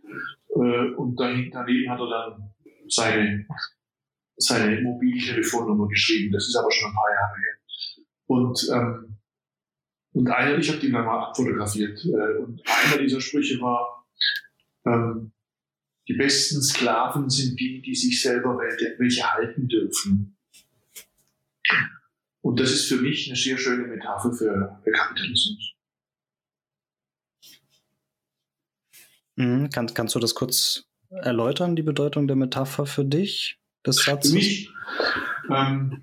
S2: äh, und daneben hat er dann seine, seine Mobiltelefonnummer geschrieben. Das ist aber schon ein paar Jahre her. Und, ähm, und einer, ich habe den dann mal abfotografiert, äh, und einer dieser Sprüche war, ähm, die besten Sklaven sind die, die sich selber welche halten dürfen. Und das ist für mich eine sehr schöne Metapher für, Kapitalismus.
S1: Mhm. Kann, kannst du das kurz erläutern, die Bedeutung der Metapher für dich, des Satzes?
S2: Für mich? Ähm,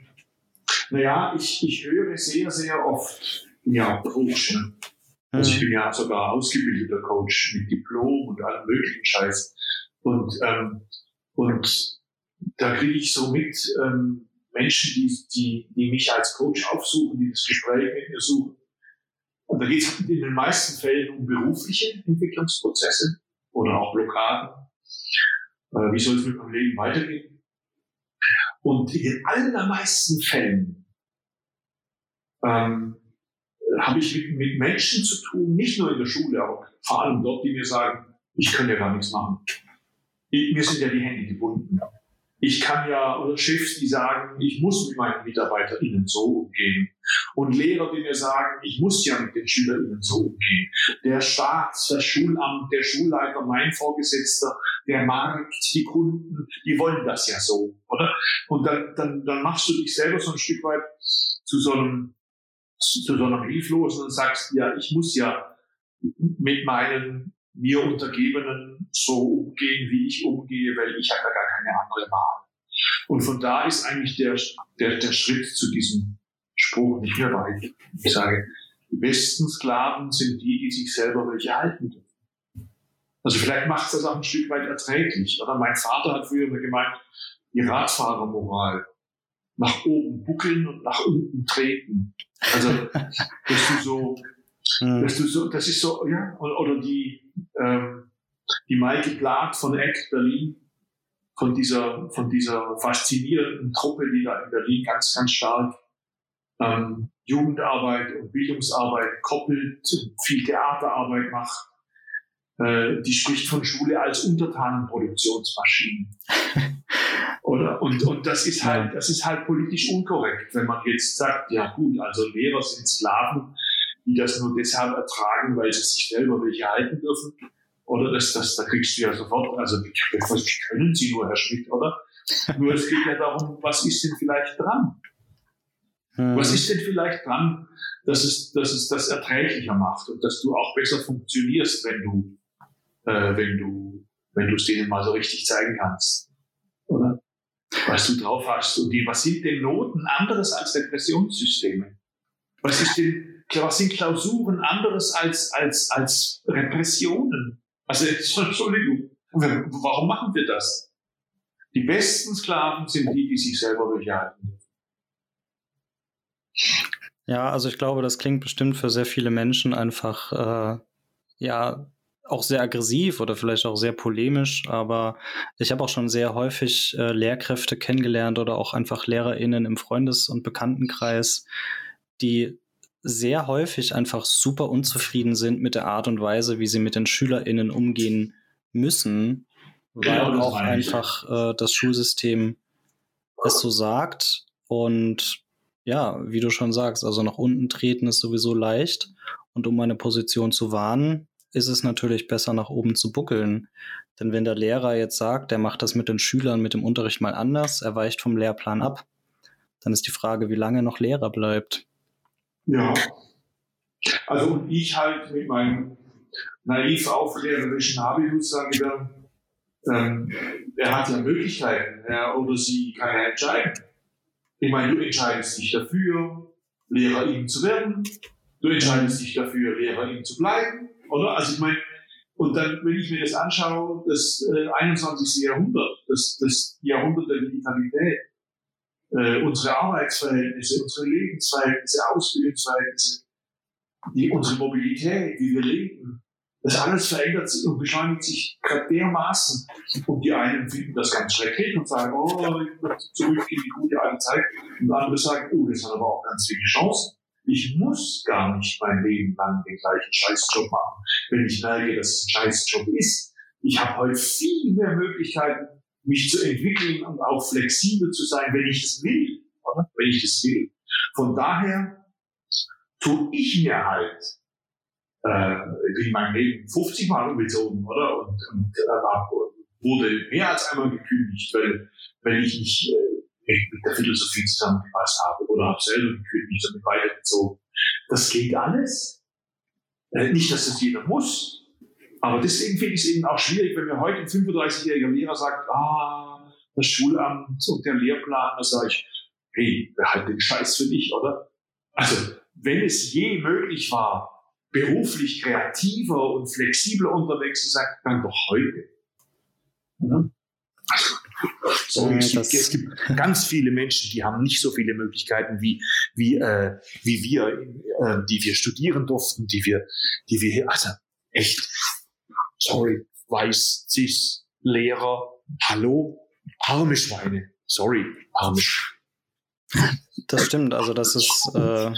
S2: naja, ich, ich höre sehr, sehr oft, ja, Coach. Ne? Also ich mhm. bin ja sogar ausgebildeter Coach mit Diplom und allem möglichen Scheiß. Und, ähm, und da kriege ich so mit ähm, Menschen, die, die, die mich als Coach aufsuchen, die das Gespräch mit mir suchen. Und da geht es in den meisten Fällen um berufliche Entwicklungsprozesse oder auch Blockaden. Äh, wie soll es mit meinem Leben weitergehen? Und in den allermeisten Fällen ähm, habe ich mit, mit Menschen zu tun, nicht nur in der Schule, aber vor allem dort, die mir sagen, ich kann ja gar nichts machen. Ich, mir sind ja die Hände gebunden. Ich kann ja, oder Chefs, die sagen, ich muss mit meinen MitarbeiterInnen so umgehen. Und Lehrer, die mir sagen, ich muss ja mit den SchülerInnen so umgehen. Der Staat, das Schulamt, der Schulleiter, mein Vorgesetzter, der Markt, die Kunden, die wollen das ja so, oder? Und dann, dann, dann machst du dich selber so ein Stück weit zu so einem, zu so einem Hilflosen und sagst, ja, ich muss ja mit meinen mir Untergebenen so umgehen, wie ich umgehe, weil ich habe ja gar keine andere Wahl. Und von da ist eigentlich der, der, der Schritt zu diesem Spruch nicht mehr weit. Ich sage, die besten Sklaven sind die, die sich selber welche halten dürfen. Also vielleicht macht es das auch ein Stück weit erträglich. Oder mein Vater hat früher immer gemeint, die Radfahrermoral. Nach oben buckeln und nach unten treten. Also, dass du so, hm. dass du so, das ist so, ja, oder, oder die, ähm, die Maike Plag von Act Berlin, von dieser, von dieser faszinierenden Truppe, die da in Berlin ganz, ganz stark ähm, Jugendarbeit und Bildungsarbeit koppelt, viel Theaterarbeit macht. Äh, die spricht von Schule als Untertanenproduktionsmaschine. Oder? Und, und das ist halt, das ist halt politisch unkorrekt, wenn man jetzt sagt, ja gut, also Lehrer sind Sklaven, die das nur deshalb ertragen, weil sie sich selber welche halten dürfen. Oder das, das, da kriegst du ja sofort, also wie können Sie nur, Herr Schmidt, oder? Nur es geht ja darum, was ist denn vielleicht dran? Hm. Was ist denn vielleicht dran, dass es, dass es das erträglicher macht und dass du auch besser funktionierst, wenn du, äh, wenn du, wenn du es denen mal so richtig zeigen kannst, oder? Was du drauf hast und die, was sind denn Noten anderes als Repressionssysteme? Was ist denn, was sind Klausuren anderes als, als, als Repressionen? Also, Entschuldigung, warum machen wir das? Die besten Sklaven sind die, die sich selber durchhalten.
S1: Ja, also ich glaube, das klingt bestimmt für sehr viele Menschen einfach, äh, ja, auch sehr aggressiv oder vielleicht auch sehr polemisch, aber ich habe auch schon sehr häufig äh, Lehrkräfte kennengelernt oder auch einfach LehrerInnen im Freundes- und Bekanntenkreis, die sehr häufig einfach super unzufrieden sind mit der Art und Weise, wie sie mit den SchülerInnen umgehen müssen, weil genau, auch einfach äh, das Schulsystem es so sagt. Und ja, wie du schon sagst, also nach unten treten ist sowieso leicht. Und um meine Position zu wahren, ist es natürlich besser, nach oben zu buckeln. Denn wenn der Lehrer jetzt sagt, der macht das mit den Schülern, mit dem Unterricht mal anders, er weicht vom Lehrplan ab, dann ist die Frage, wie lange noch Lehrer bleibt.
S2: Ja. Also ich halt mit meinem naiv aufklärerischen Habitus sage dann, ähm, er hat ja Möglichkeiten, er oder sie kann ja entscheiden. Ich meine, du entscheidest dich dafür, Lehrer ihm zu werden, du entscheidest dich dafür, Lehrer ihm zu bleiben, oder? Also ich meine, und dann, wenn ich mir das anschaue, das äh, 21. Jahrhundert, das, das Jahrhundert der Digitalität, äh, unsere Arbeitsverhältnisse, unsere Lebensverhältnisse, Ausbildungsverhältnisse, die, unsere Mobilität, wie wir leben, das alles verändert sich und beschleunigt sich gerade dermaßen. Und die einen finden das ganz schrecklich und sagen, oh, ich möchte zurück in die gute alte Zeit. Und andere sagen, oh, das hat aber auch ganz viele Chancen. Ich muss gar nicht mein Leben lang den gleichen Scheißjob machen, wenn ich merke, dass es ein Scheißjob ist. Ich habe heute viel mehr Möglichkeiten, mich zu entwickeln und auch flexibel zu sein, wenn ich es will. Oder? Wenn ich es will. Von daher tue ich mir halt, äh, in meinem Leben 50 Mal umgezogen, oder? Und, und äh, wurde mehr als einmal gekündigt, weil, weil ich nicht äh, mit der Philosophie zusammengepasst habe oder habe selber gekündigt und weitergezogen. Das geht alles. Äh, nicht, dass das jeder muss, aber deswegen finde ich es eben auch schwierig, wenn mir heute ein 35-jähriger Lehrer sagt, ah, das Schulamt und der Lehrplan, da sage ich, hey, behalt den Scheiß für dich, oder? Also, wenn es je möglich war, beruflich kreativer und flexibler unterwegs zu sein, dann doch heute. Ja? So, es, gibt, es, gibt, ganz viele Menschen, die haben nicht so viele Möglichkeiten wie, wie, äh, wie wir, äh, die wir studieren durften, die wir, die wir, also echt, sorry, weiß, cis, Lehrer, hallo, arme Schweine, sorry, arme Schweine.
S1: Das stimmt, also das ist äh,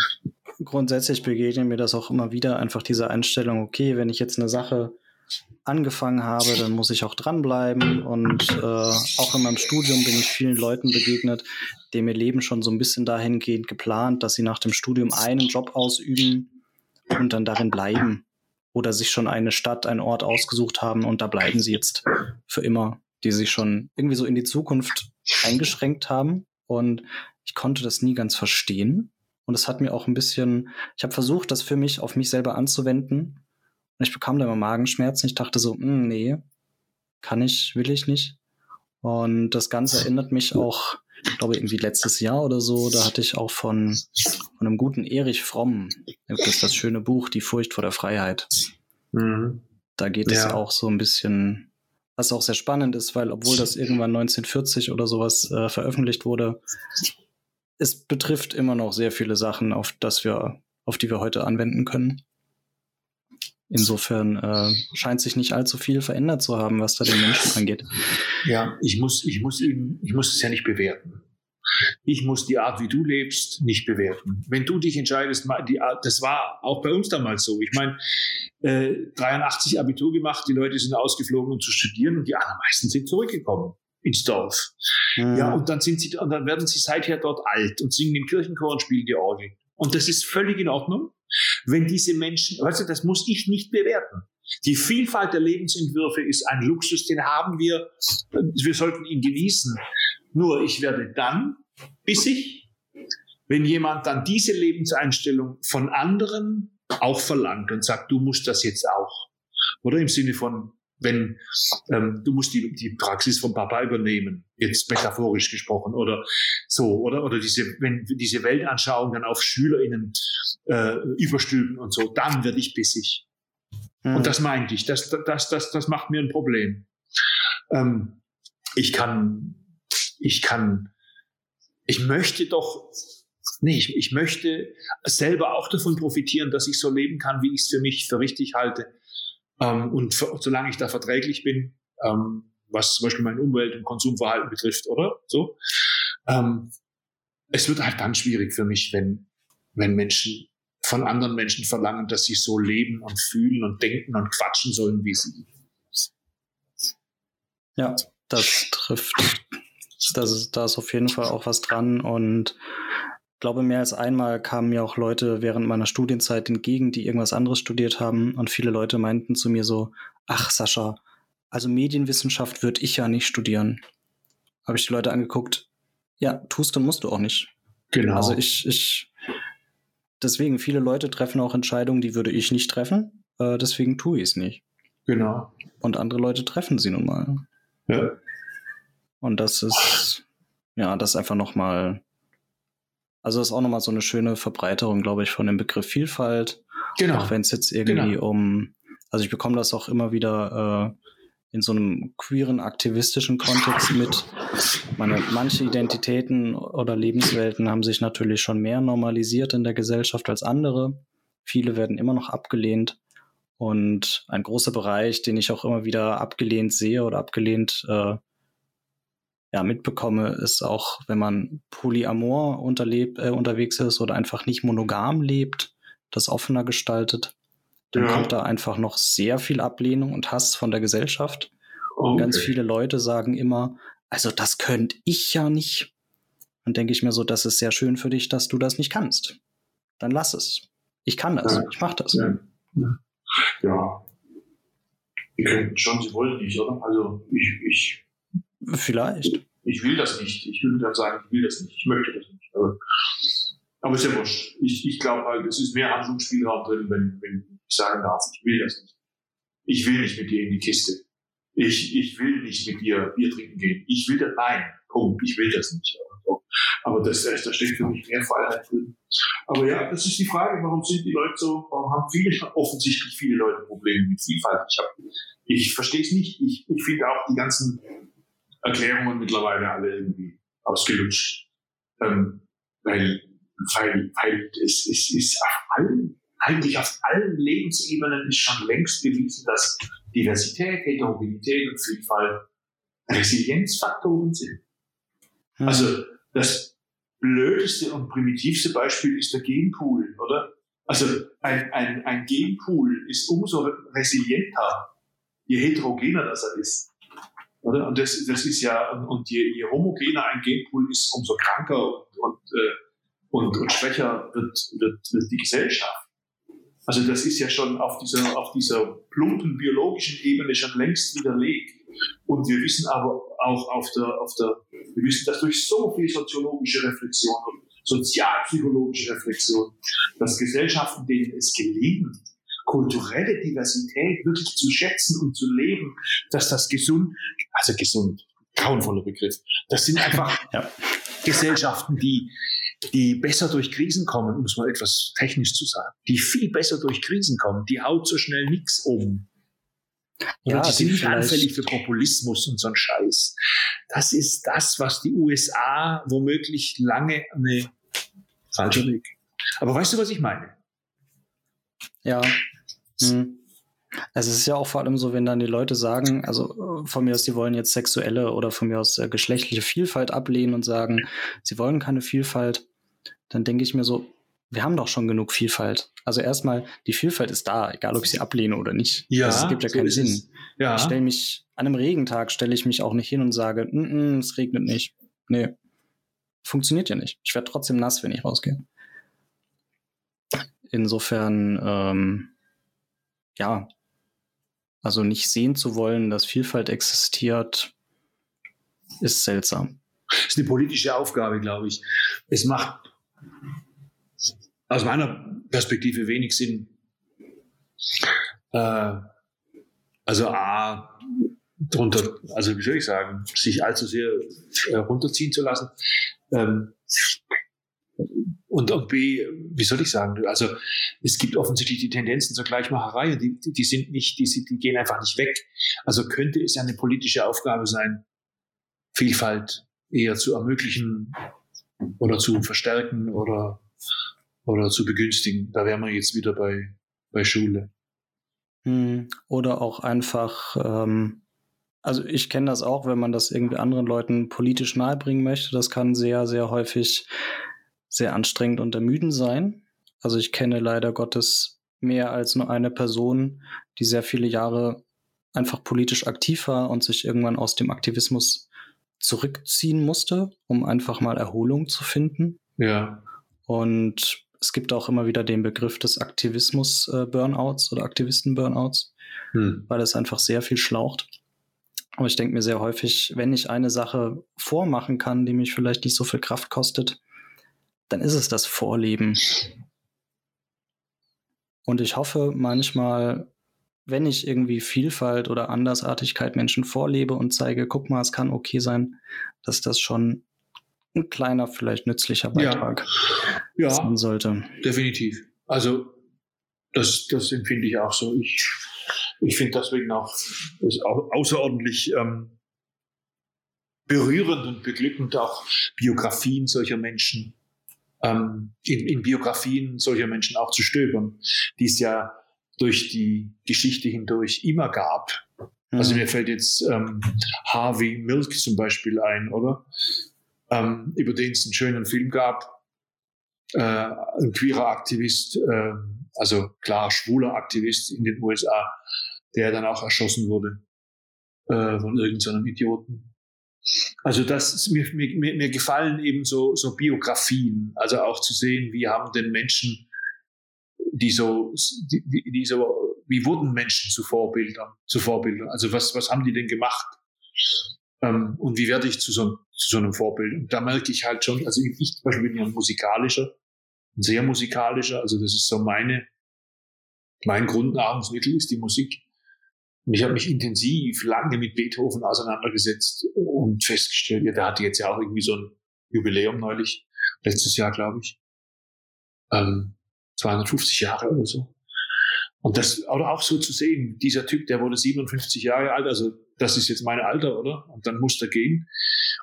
S1: grundsätzlich begegnet mir das auch immer wieder, einfach diese Einstellung, okay, wenn ich jetzt eine Sache angefangen habe, dann muss ich auch dranbleiben und äh, auch in meinem Studium bin ich vielen Leuten begegnet, denen ihr Leben schon so ein bisschen dahingehend geplant, dass sie nach dem Studium einen Job ausüben und dann darin bleiben oder sich schon eine Stadt, einen Ort ausgesucht haben und da bleiben sie jetzt für immer, die sich schon irgendwie so in die Zukunft eingeschränkt haben. Und ich konnte das nie ganz verstehen. Und es hat mir auch ein bisschen, ich habe versucht, das für mich auf mich selber anzuwenden. Und ich bekam da immer Magenschmerzen. Ich dachte so, hm, nee, kann ich, will ich nicht. Und das Ganze erinnert mich auch, ich glaube, irgendwie letztes Jahr oder so, da hatte ich auch von, von einem guten Erich Fromm, das ist das schöne Buch Die Furcht vor der Freiheit. Mhm. Da geht ja. es auch so ein bisschen, was auch sehr spannend ist, weil obwohl das irgendwann 1940 oder sowas äh, veröffentlicht wurde, es betrifft immer noch sehr viele Sachen, auf, das wir, auf die wir heute anwenden können. Insofern äh, scheint sich nicht allzu viel verändert zu haben, was da den Menschen angeht.
S2: Ja, ich muss, ich muss ihn, ich muss es ja nicht bewerten. Ich muss die Art, wie du lebst, nicht bewerten. Wenn du dich entscheidest, die Art, das war auch bei uns damals so. Ich meine, äh, 83 Abitur gemacht, die Leute sind ausgeflogen, um zu studieren und die allermeisten sind zurückgekommen ins Dorf. Mhm. Ja, und dann sind sie, und dann werden sie seither dort alt und singen im Kirchenchor und spielen die Orgel. Und das ist völlig in Ordnung wenn diese Menschen, weißt du, das muss ich nicht bewerten. Die Vielfalt der Lebensentwürfe ist ein Luxus, den haben wir. Wir sollten ihn genießen. Nur ich werde dann bissig, wenn jemand dann diese Lebenseinstellung von anderen auch verlangt und sagt, du musst das jetzt auch. Oder im Sinne von, wenn ähm, du musst die, die Praxis von Papa übernehmen, jetzt metaphorisch gesprochen, oder so, oder oder diese wenn diese Weltanschauung dann auf SchülerInnen äh, überstülpen und so, dann werde ich bissig. Mhm. Und das meinte ich, das, das, das, das macht mir ein Problem. Ähm, ich kann, ich kann, ich möchte doch Nee, ich, ich möchte selber auch davon profitieren, dass ich so leben kann, wie ich es für mich für richtig halte. Ähm, und für, solange ich da verträglich bin, ähm, was zum Beispiel mein Umwelt- und Konsumverhalten betrifft, oder so. Ähm, es wird halt dann schwierig für mich, wenn, wenn Menschen von anderen Menschen verlangen, dass sie so leben und fühlen und denken und quatschen sollen wie sie.
S1: Ja, das trifft. Das ist, da ist auf jeden Fall auch was dran und ich glaube, mehr als einmal kamen mir auch Leute während meiner Studienzeit entgegen, die irgendwas anderes studiert haben und viele Leute meinten zu mir so, ach Sascha, also Medienwissenschaft würde ich ja nicht studieren. Habe ich die Leute angeguckt, ja, tust und musst du auch nicht. Genau. Also ich, ich, deswegen, viele Leute treffen auch Entscheidungen, die würde ich nicht treffen, äh, deswegen tue ich es nicht.
S2: Genau.
S1: Und andere Leute treffen sie nun mal.
S2: Ja.
S1: Und das ist, ja, das ist einfach nochmal, also das ist auch nochmal so eine schöne Verbreiterung, glaube ich, von dem Begriff Vielfalt. Genau. Auch wenn es jetzt irgendwie genau. um, also ich bekomme das auch immer wieder äh, in so einem queeren, aktivistischen Kontext mit. Meine, manche Identitäten oder Lebenswelten haben sich natürlich schon mehr normalisiert in der Gesellschaft als andere. Viele werden immer noch abgelehnt. Und ein großer Bereich, den ich auch immer wieder abgelehnt sehe oder abgelehnt äh, ja, mitbekomme, ist auch, wenn man polyamor unterlebt, äh, unterwegs ist oder einfach nicht monogam lebt, das offener gestaltet, dann ja. kommt da einfach noch sehr viel Ablehnung und Hass von der Gesellschaft. Okay. Und ganz viele Leute sagen immer, also das könnte ich ja nicht. Dann denke ich mir so, das ist sehr schön für dich, dass du das nicht kannst. Dann lass es. Ich kann das. Ja. Ich mache das.
S2: Ja. ja. Die könnten schon, sie wollen nicht, oder? Also ich, ich
S1: Vielleicht.
S2: Ich will das nicht. Ich will dann sagen, ich will das nicht. Ich möchte das nicht. Aber, aber ist ja wurscht. Ich, ich glaube halt, es ist mehr Handlungsspielraum drin, wenn, wenn ich sagen darf, ich will das nicht. Ich will nicht mit dir in die Kiste. Ich, ich will nicht mit dir Bier trinken gehen. Ich will das, nein. Punkt. Ich will das nicht. Aber das, da steckt für mich mehr Freiheit drin. Aber ja, das ist die Frage, warum sind die Leute so, warum haben viele, offensichtlich viele Leute Probleme mit Vielfalt? Ich, ich verstehe es nicht. Ich, ich finde auch die ganzen Erklärungen mittlerweile alle irgendwie ausgelutscht. Ähm, weil, weil, weil es, es ist auf allen, eigentlich auf allen Lebensebenen ist schon längst bewiesen, dass Diversität, Heterogenität und Vielfalt Resilienzfaktoren sind. Hm. Also das blödeste und primitivste Beispiel ist der Genpool, oder? Also ein, ein, ein Genpool ist umso resilienter, je heterogener das er ist. Oder? Und das, das ist ja, und je, je homogener ein Genpool ist, umso kranker und, und, äh, und, und schwächer wird, wird, wird die Gesellschaft. Also das ist ja schon auf dieser, auf dieser plumpen biologischen Ebene schon längst widerlegt. Und wir wissen aber auch auf der, auf der, wir wissen das durch so viel soziologische Reflexion und sozialpsychologische Reflexion, dass Gesellschaften, denen es gelingt, kulturelle Diversität wirklich zu schätzen und zu leben, dass das gesund, also gesund, grauenvoller Begriff, das sind einfach ja. Gesellschaften, die, die besser durch Krisen kommen, um es mal etwas technisch zu sagen, die viel besser durch Krisen kommen, die haut so schnell nichts um. Oder ja, die sind nicht anfällig für Populismus und so ein Scheiß. Das ist das, was die USA womöglich lange eine falscher Weg. Aber weißt du, was ich meine?
S1: Ja, Mhm. Also es ist ja auch vor allem so, wenn dann die Leute sagen, also äh, von mir aus, sie wollen jetzt sexuelle oder von mir aus äh, geschlechtliche Vielfalt ablehnen und sagen, sie wollen keine Vielfalt, dann denke ich mir so, wir haben doch schon genug Vielfalt. Also erstmal, die Vielfalt ist da, egal ob ich sie ablehne oder nicht. Ja, also es gibt ja so keinen Sinn. Ja. Ich stelle mich, an einem Regentag stelle ich mich auch nicht hin und sage, N -n, es regnet nicht. Nee. Funktioniert ja nicht. Ich werde trotzdem nass, wenn ich rausgehe. Insofern, ähm, ja, also nicht sehen zu wollen, dass Vielfalt existiert, ist seltsam.
S2: Das ist eine politische Aufgabe, glaube ich. Es macht aus meiner Perspektive wenig Sinn. Äh, also A, drunter, also wie soll ich sagen, sich allzu sehr äh, runterziehen zu lassen. Ähm, und, und B, wie soll ich sagen, also es gibt offensichtlich die Tendenzen zur Gleichmacherei und die, die sind nicht, die, die gehen einfach nicht weg. Also könnte es ja eine politische Aufgabe sein, Vielfalt eher zu ermöglichen, oder zu verstärken oder, oder zu begünstigen. Da wären wir jetzt wieder bei, bei Schule.
S1: Hm, oder auch einfach, ähm, also ich kenne das auch, wenn man das irgendwie anderen Leuten politisch nahebringen möchte. Das kann sehr, sehr häufig sehr anstrengend und ermüdend sein. Also ich kenne leider Gottes mehr als nur eine Person, die sehr viele Jahre einfach politisch aktiv war und sich irgendwann aus dem Aktivismus zurückziehen musste, um einfach mal Erholung zu finden.
S2: Ja.
S1: Und es gibt auch immer wieder den Begriff des Aktivismus-Burnouts oder Aktivisten-Burnouts, hm. weil es einfach sehr viel schlaucht. Aber ich denke mir sehr häufig, wenn ich eine Sache vormachen kann, die mich vielleicht nicht so viel Kraft kostet, dann ist es das Vorleben. Und ich hoffe manchmal, wenn ich irgendwie Vielfalt oder Andersartigkeit Menschen vorlebe und zeige, guck mal, es kann okay sein, dass das schon ein kleiner, vielleicht nützlicher Beitrag
S2: ja, ja sein sollte. Definitiv. Also das, das empfinde ich auch so. Ich, ich finde deswegen auch, auch außerordentlich ähm, berührend und beglückend auch Biografien solcher Menschen, ähm, in, in Biografien solcher Menschen auch zu stöbern, die es ja durch die Geschichte hindurch immer gab. Also mhm. mir fällt jetzt ähm, Harvey Milk zum Beispiel ein, oder? Ähm, über den es einen schönen Film gab. Äh, ein queerer Aktivist, äh, also klar schwuler Aktivist in den USA, der dann auch erschossen wurde äh, von irgendeinem Idioten. Also das mir, mir, mir gefallen eben so, so Biografien, also auch zu sehen, wie haben denn Menschen die so, die, die so, wie wurden Menschen zu Vorbildern, zu Vorbildern? Also was, was haben die denn gemacht? Ähm, und wie werde ich zu so, zu so einem Vorbild? Und da merke ich halt schon, also ich zum Beispiel bin ja ein musikalischer, ein sehr musikalischer, also das ist so meine, mein Grundnahrungsmittel ist die Musik. Und ich habe mich intensiv lange mit Beethoven auseinandergesetzt und festgestellt, ja, der hatte jetzt ja auch irgendwie so ein Jubiläum neulich, letztes Jahr, glaube ich. Ähm, 250 Jahre oder so. Und das, oder auch so zu sehen, dieser Typ, der wurde 57 Jahre alt, also das ist jetzt mein Alter, oder? Und dann muss er gehen.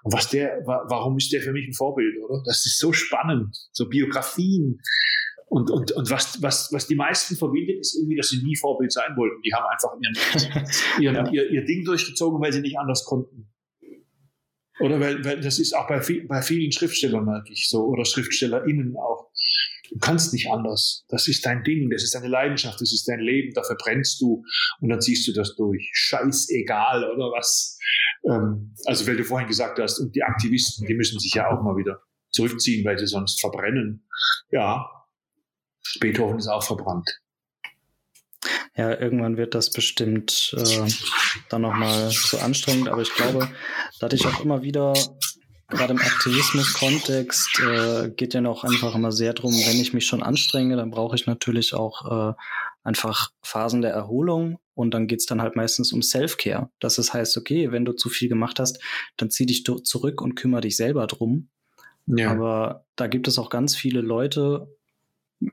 S2: Und was der, warum ist der für mich ein Vorbild, oder? Das ist so spannend, so Biografien. Und, und, und was, was, was die meisten verbindet, ist irgendwie, dass sie nie Vorbild sein wollten. Die haben einfach ihren, ihren, ihr, ihr Ding durchgezogen, weil sie nicht anders konnten. Oder weil, weil das ist auch bei, viel, bei vielen Schriftstellern, merke ich so, oder SchriftstellerInnen auch. Du kannst nicht anders. Das ist dein Ding, das ist deine Leidenschaft, das ist dein Leben, dafür brennst du und dann ziehst du das durch. Scheißegal, oder was? Ähm, also, weil du vorhin gesagt hast, und die Aktivisten, die müssen sich ja auch mal wieder zurückziehen, weil sie sonst verbrennen. Ja, Beethoven ist auch verbrannt.
S1: Ja, irgendwann wird das bestimmt äh, dann nochmal so anstrengend, aber ich glaube, da hatte ich auch immer wieder gerade im Aktivismus-Kontext äh, geht ja noch einfach immer sehr drum, wenn ich mich schon anstrenge, dann brauche ich natürlich auch äh, einfach Phasen der Erholung und dann geht's dann halt meistens um Self-Care. Das ist, heißt, okay, wenn du zu viel gemacht hast, dann zieh dich zurück und kümmere dich selber drum. Ja. Aber da gibt es auch ganz viele Leute,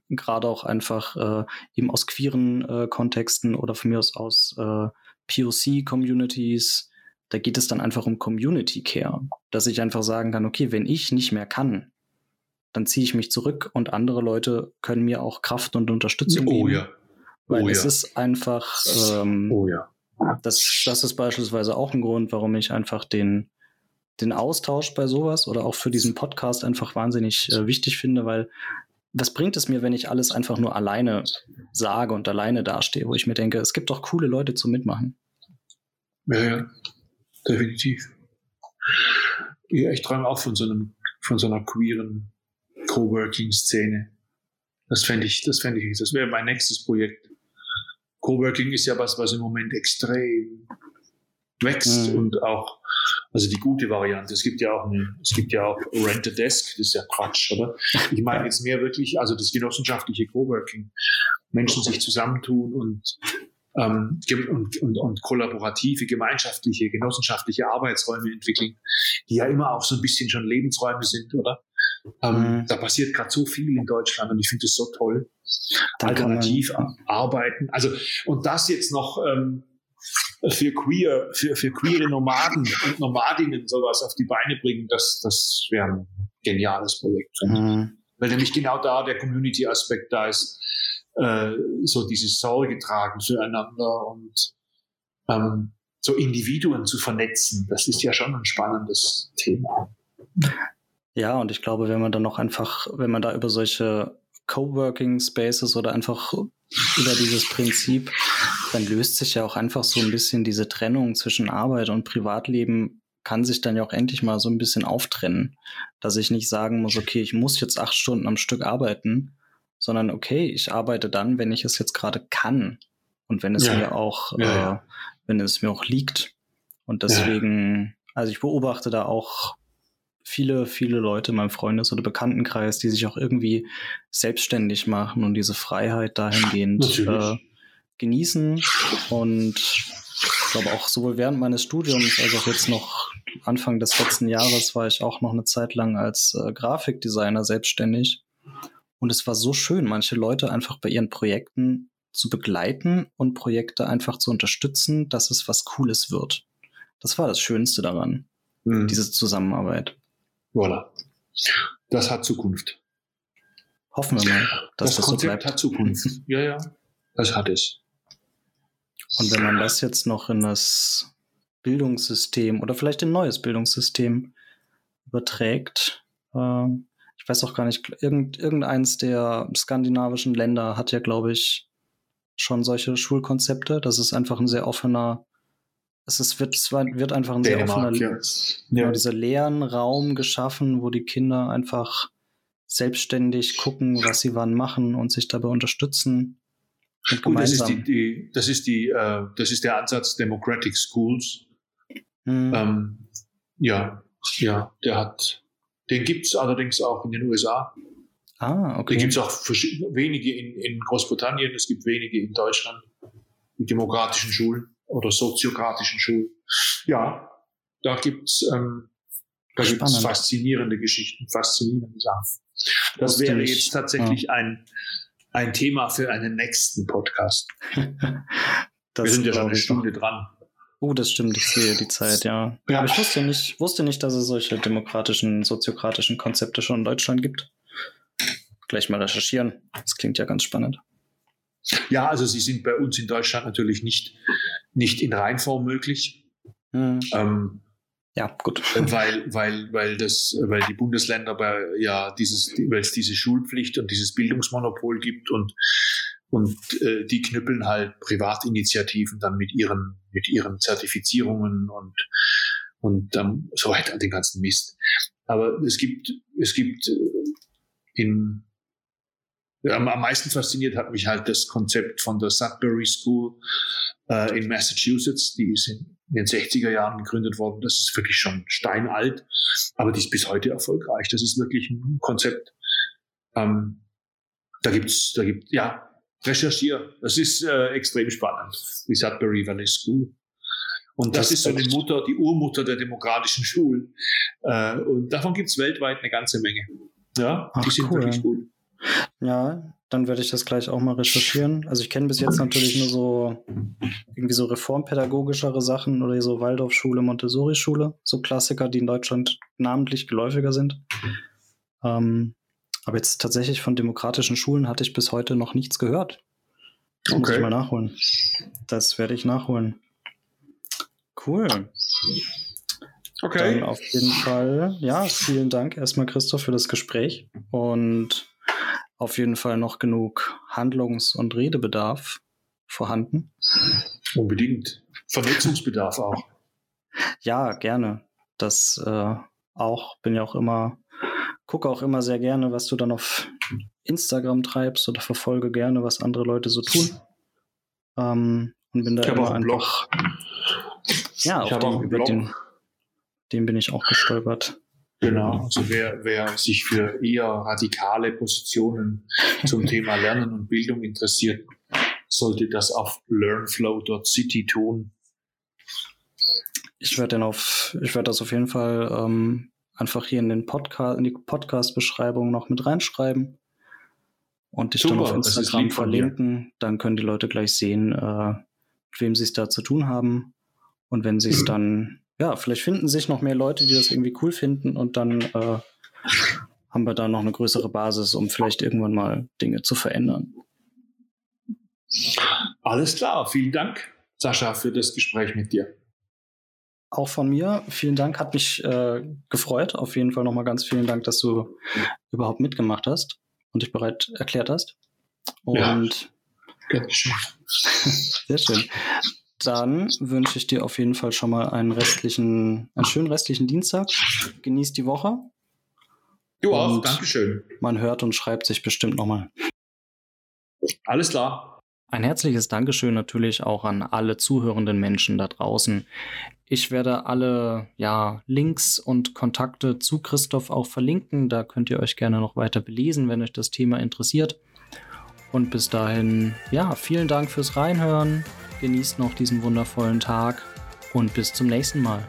S1: gerade auch einfach äh, eben aus queeren äh, Kontexten oder von mir aus aus äh, POC-Communities, da geht es dann einfach um Community Care, dass ich einfach sagen kann, okay, wenn ich nicht mehr kann, dann ziehe ich mich zurück und andere Leute können mir auch Kraft und Unterstützung oh, geben. Ja. Oh, weil es ja. ist einfach, ähm, oh ja. Das, das ist beispielsweise auch ein Grund, warum ich einfach den, den Austausch bei sowas oder auch für diesen Podcast einfach wahnsinnig äh, wichtig finde, weil was bringt es mir, wenn ich alles einfach nur alleine sage und alleine dastehe, wo ich mir denke, es gibt doch coole Leute zum Mitmachen.
S2: Ja, ja definitiv. Ja, ich träume auch von so einem, von so einer queeren Coworking-Szene. Das fände ich, das fände ich, das wäre mein nächstes Projekt. Coworking ist ja was, was im Moment extrem wächst mhm. und auch, also die gute Variante. Es gibt ja auch eine, es gibt ja auch Rent a Desk, das ist ja Quatsch, oder? Ich meine jetzt mehr wirklich, also das genossenschaftliche Coworking. Menschen sich zusammentun und ähm, und, und, und kollaborative, gemeinschaftliche, genossenschaftliche Arbeitsräume entwickeln, die ja immer auch so ein bisschen schon Lebensräume sind, oder? Ähm, mhm. Da passiert gerade so viel in Deutschland und ich finde es so toll. Alternativ arbeiten. Also, und das jetzt noch ähm, für queer, für, für queere Nomaden und Nomadinnen sowas auf die Beine bringen, das, das wäre geniales Projekt. Mhm. Weil nämlich genau da der Community-Aspekt da ist, äh, so dieses Sorge tragen füreinander und ähm, so Individuen zu vernetzen. Das ist ja schon ein spannendes Thema.
S1: Ja, und ich glaube, wenn man dann noch einfach, wenn man da über solche Coworking Spaces oder einfach über dieses Prinzip, dann löst sich ja auch einfach so ein bisschen diese Trennung zwischen Arbeit und Privatleben kann sich dann ja auch endlich mal so ein bisschen auftrennen, dass ich nicht sagen muss, okay, ich muss jetzt acht Stunden am Stück arbeiten, sondern okay, ich arbeite dann, wenn ich es jetzt gerade kann und wenn es ja. mir auch, ja. äh, wenn es mir auch liegt. Und deswegen, ja. also ich beobachte da auch viele, viele Leute in meinem Freundes- oder Bekanntenkreis, die sich auch irgendwie selbstständig machen und diese Freiheit dahingehend äh, genießen. Und ich glaube auch sowohl während meines Studiums als auch jetzt noch Anfang des letzten Jahres war ich auch noch eine Zeit lang als äh, Grafikdesigner selbstständig. Und es war so schön, manche Leute einfach bei ihren Projekten zu begleiten und Projekte einfach zu unterstützen, dass es was Cooles wird. Das war das Schönste daran, mhm. diese Zusammenarbeit.
S2: Voilà. Das hat Zukunft.
S1: Hoffen wir mal,
S2: dass das, das Konzept so bleibt. hat Zukunft. ja, ja, das hat es.
S1: Und wenn man das jetzt noch in das Bildungssystem oder vielleicht ein neues Bildungssystem überträgt, äh, ich weiß auch gar nicht, irgend, irgendeins der skandinavischen Länder hat ja, glaube ich, schon solche Schulkonzepte. Das ist einfach ein sehr offener, es ist, wird, wird einfach ein sehr offener, ja. Genau, dieser leeren Raum geschaffen, wo die Kinder einfach selbstständig gucken, was sie wann machen und sich dabei unterstützen.
S2: Gut, das ist die, die, das ist die, äh, das ist der Ansatz Democratic Schools. Mhm. Ähm, ja, ja, der hat, den gibt es allerdings auch in den USA. Ah, okay. Den gibt es auch wenige in, in Großbritannien, es gibt wenige in Deutschland, die demokratischen Schulen oder soziokratischen Schulen. Ja, da gibt's ähm, da gibt's faszinierende Geschichten, faszinierende Sachen. Das, das wäre jetzt tatsächlich ja. ein, ein Thema für einen nächsten Podcast. Wir sind ja schon eine Stunde dran.
S1: Oh, das stimmt, ich sehe die Zeit, ja. ja. Aber ich wusste nicht, wusste nicht, dass es solche demokratischen, soziokratischen Konzepte schon in Deutschland gibt. Gleich mal recherchieren. Das klingt ja ganz spannend.
S2: Ja, also sie sind bei uns in Deutschland natürlich nicht, nicht in Reinform möglich. Hm. Ähm,
S1: ja, gut.
S2: Weil, weil, weil, das, weil die Bundesländer bei, ja dieses, weil es diese Schulpflicht und dieses Bildungsmonopol gibt und und äh, die knüppeln halt Privatinitiativen dann mit ihren, mit ihren Zertifizierungen und, und dann so weiter, den ganzen Mist. Aber es gibt, es gibt äh, in, am, am meisten fasziniert hat mich halt das Konzept von der Sudbury School äh, in Massachusetts. Die ist in, in den 60er Jahren gegründet worden. Das ist wirklich schon steinalt, aber die ist bis heute erfolgreich. Das ist wirklich ein Konzept. Ähm, da gibt's, da gibt, ja, recherchiere. Das ist äh, extrem spannend, die Sudbury Valley School. Und das, das ist so eine Mutter, die Urmutter der demokratischen Schulen. Äh, und davon gibt es weltweit eine ganze Menge. Ja, Ach, die sind cool. wirklich gut.
S1: Ja, dann werde ich das gleich auch mal recherchieren. Also ich kenne bis jetzt natürlich nur so irgendwie so reformpädagogischere Sachen oder so Waldorfschule, Montessori-Schule, so Klassiker, die in Deutschland namentlich geläufiger sind. Ähm, aber jetzt tatsächlich von demokratischen Schulen hatte ich bis heute noch nichts gehört. Das okay. muss ich mal nachholen. Das werde ich nachholen. Cool. Okay. Dann auf jeden Fall, ja, vielen Dank erstmal, Christoph, für das Gespräch und auf jeden Fall noch genug Handlungs- und Redebedarf vorhanden.
S2: Unbedingt. Vernetzungsbedarf auch.
S1: Ja, gerne. Das äh, auch, bin ja auch immer gucke auch immer sehr gerne, was du dann auf Instagram treibst oder verfolge gerne, was andere Leute so tun. Ähm, und bin da ich immer einfach. Blog. Ja, ich auf den, über den, den bin ich auch gestolpert.
S2: Genau, also wer, wer sich für eher radikale Positionen zum Thema Lernen und Bildung interessiert, sollte das auf learnflow.city tun.
S1: Ich werde auf, ich werde das auf jeden Fall ähm, einfach hier in den Podcast, in die Podcast-Beschreibung noch mit reinschreiben und dich Super, dann auf Instagram verlinken. Dann können die Leute gleich sehen, äh, mit wem sie es da zu tun haben. Und wenn sie es mhm. dann, ja, vielleicht finden sich noch mehr Leute, die das irgendwie cool finden und dann äh, haben wir da noch eine größere Basis, um vielleicht irgendwann mal Dinge zu verändern.
S2: Alles klar, vielen Dank, Sascha, für das Gespräch mit dir.
S1: Auch von mir, vielen Dank, hat mich äh, gefreut. Auf jeden Fall nochmal ganz vielen Dank, dass du überhaupt mitgemacht hast und dich bereit erklärt hast. Und ja, sehr schön. Dann wünsche ich dir auf jeden Fall schon mal einen restlichen, einen schönen restlichen Dienstag. Genieß die Woche.
S2: Du auch, Dankeschön.
S1: Man hört und schreibt sich bestimmt nochmal.
S2: Alles klar.
S1: Ein herzliches Dankeschön natürlich auch an alle zuhörenden Menschen da draußen. Ich werde alle ja, Links und Kontakte zu Christoph auch verlinken. Da könnt ihr euch gerne noch weiter belesen, wenn euch das Thema interessiert. Und bis dahin, ja, vielen Dank fürs Reinhören. Genießt noch diesen wundervollen Tag und bis zum nächsten Mal.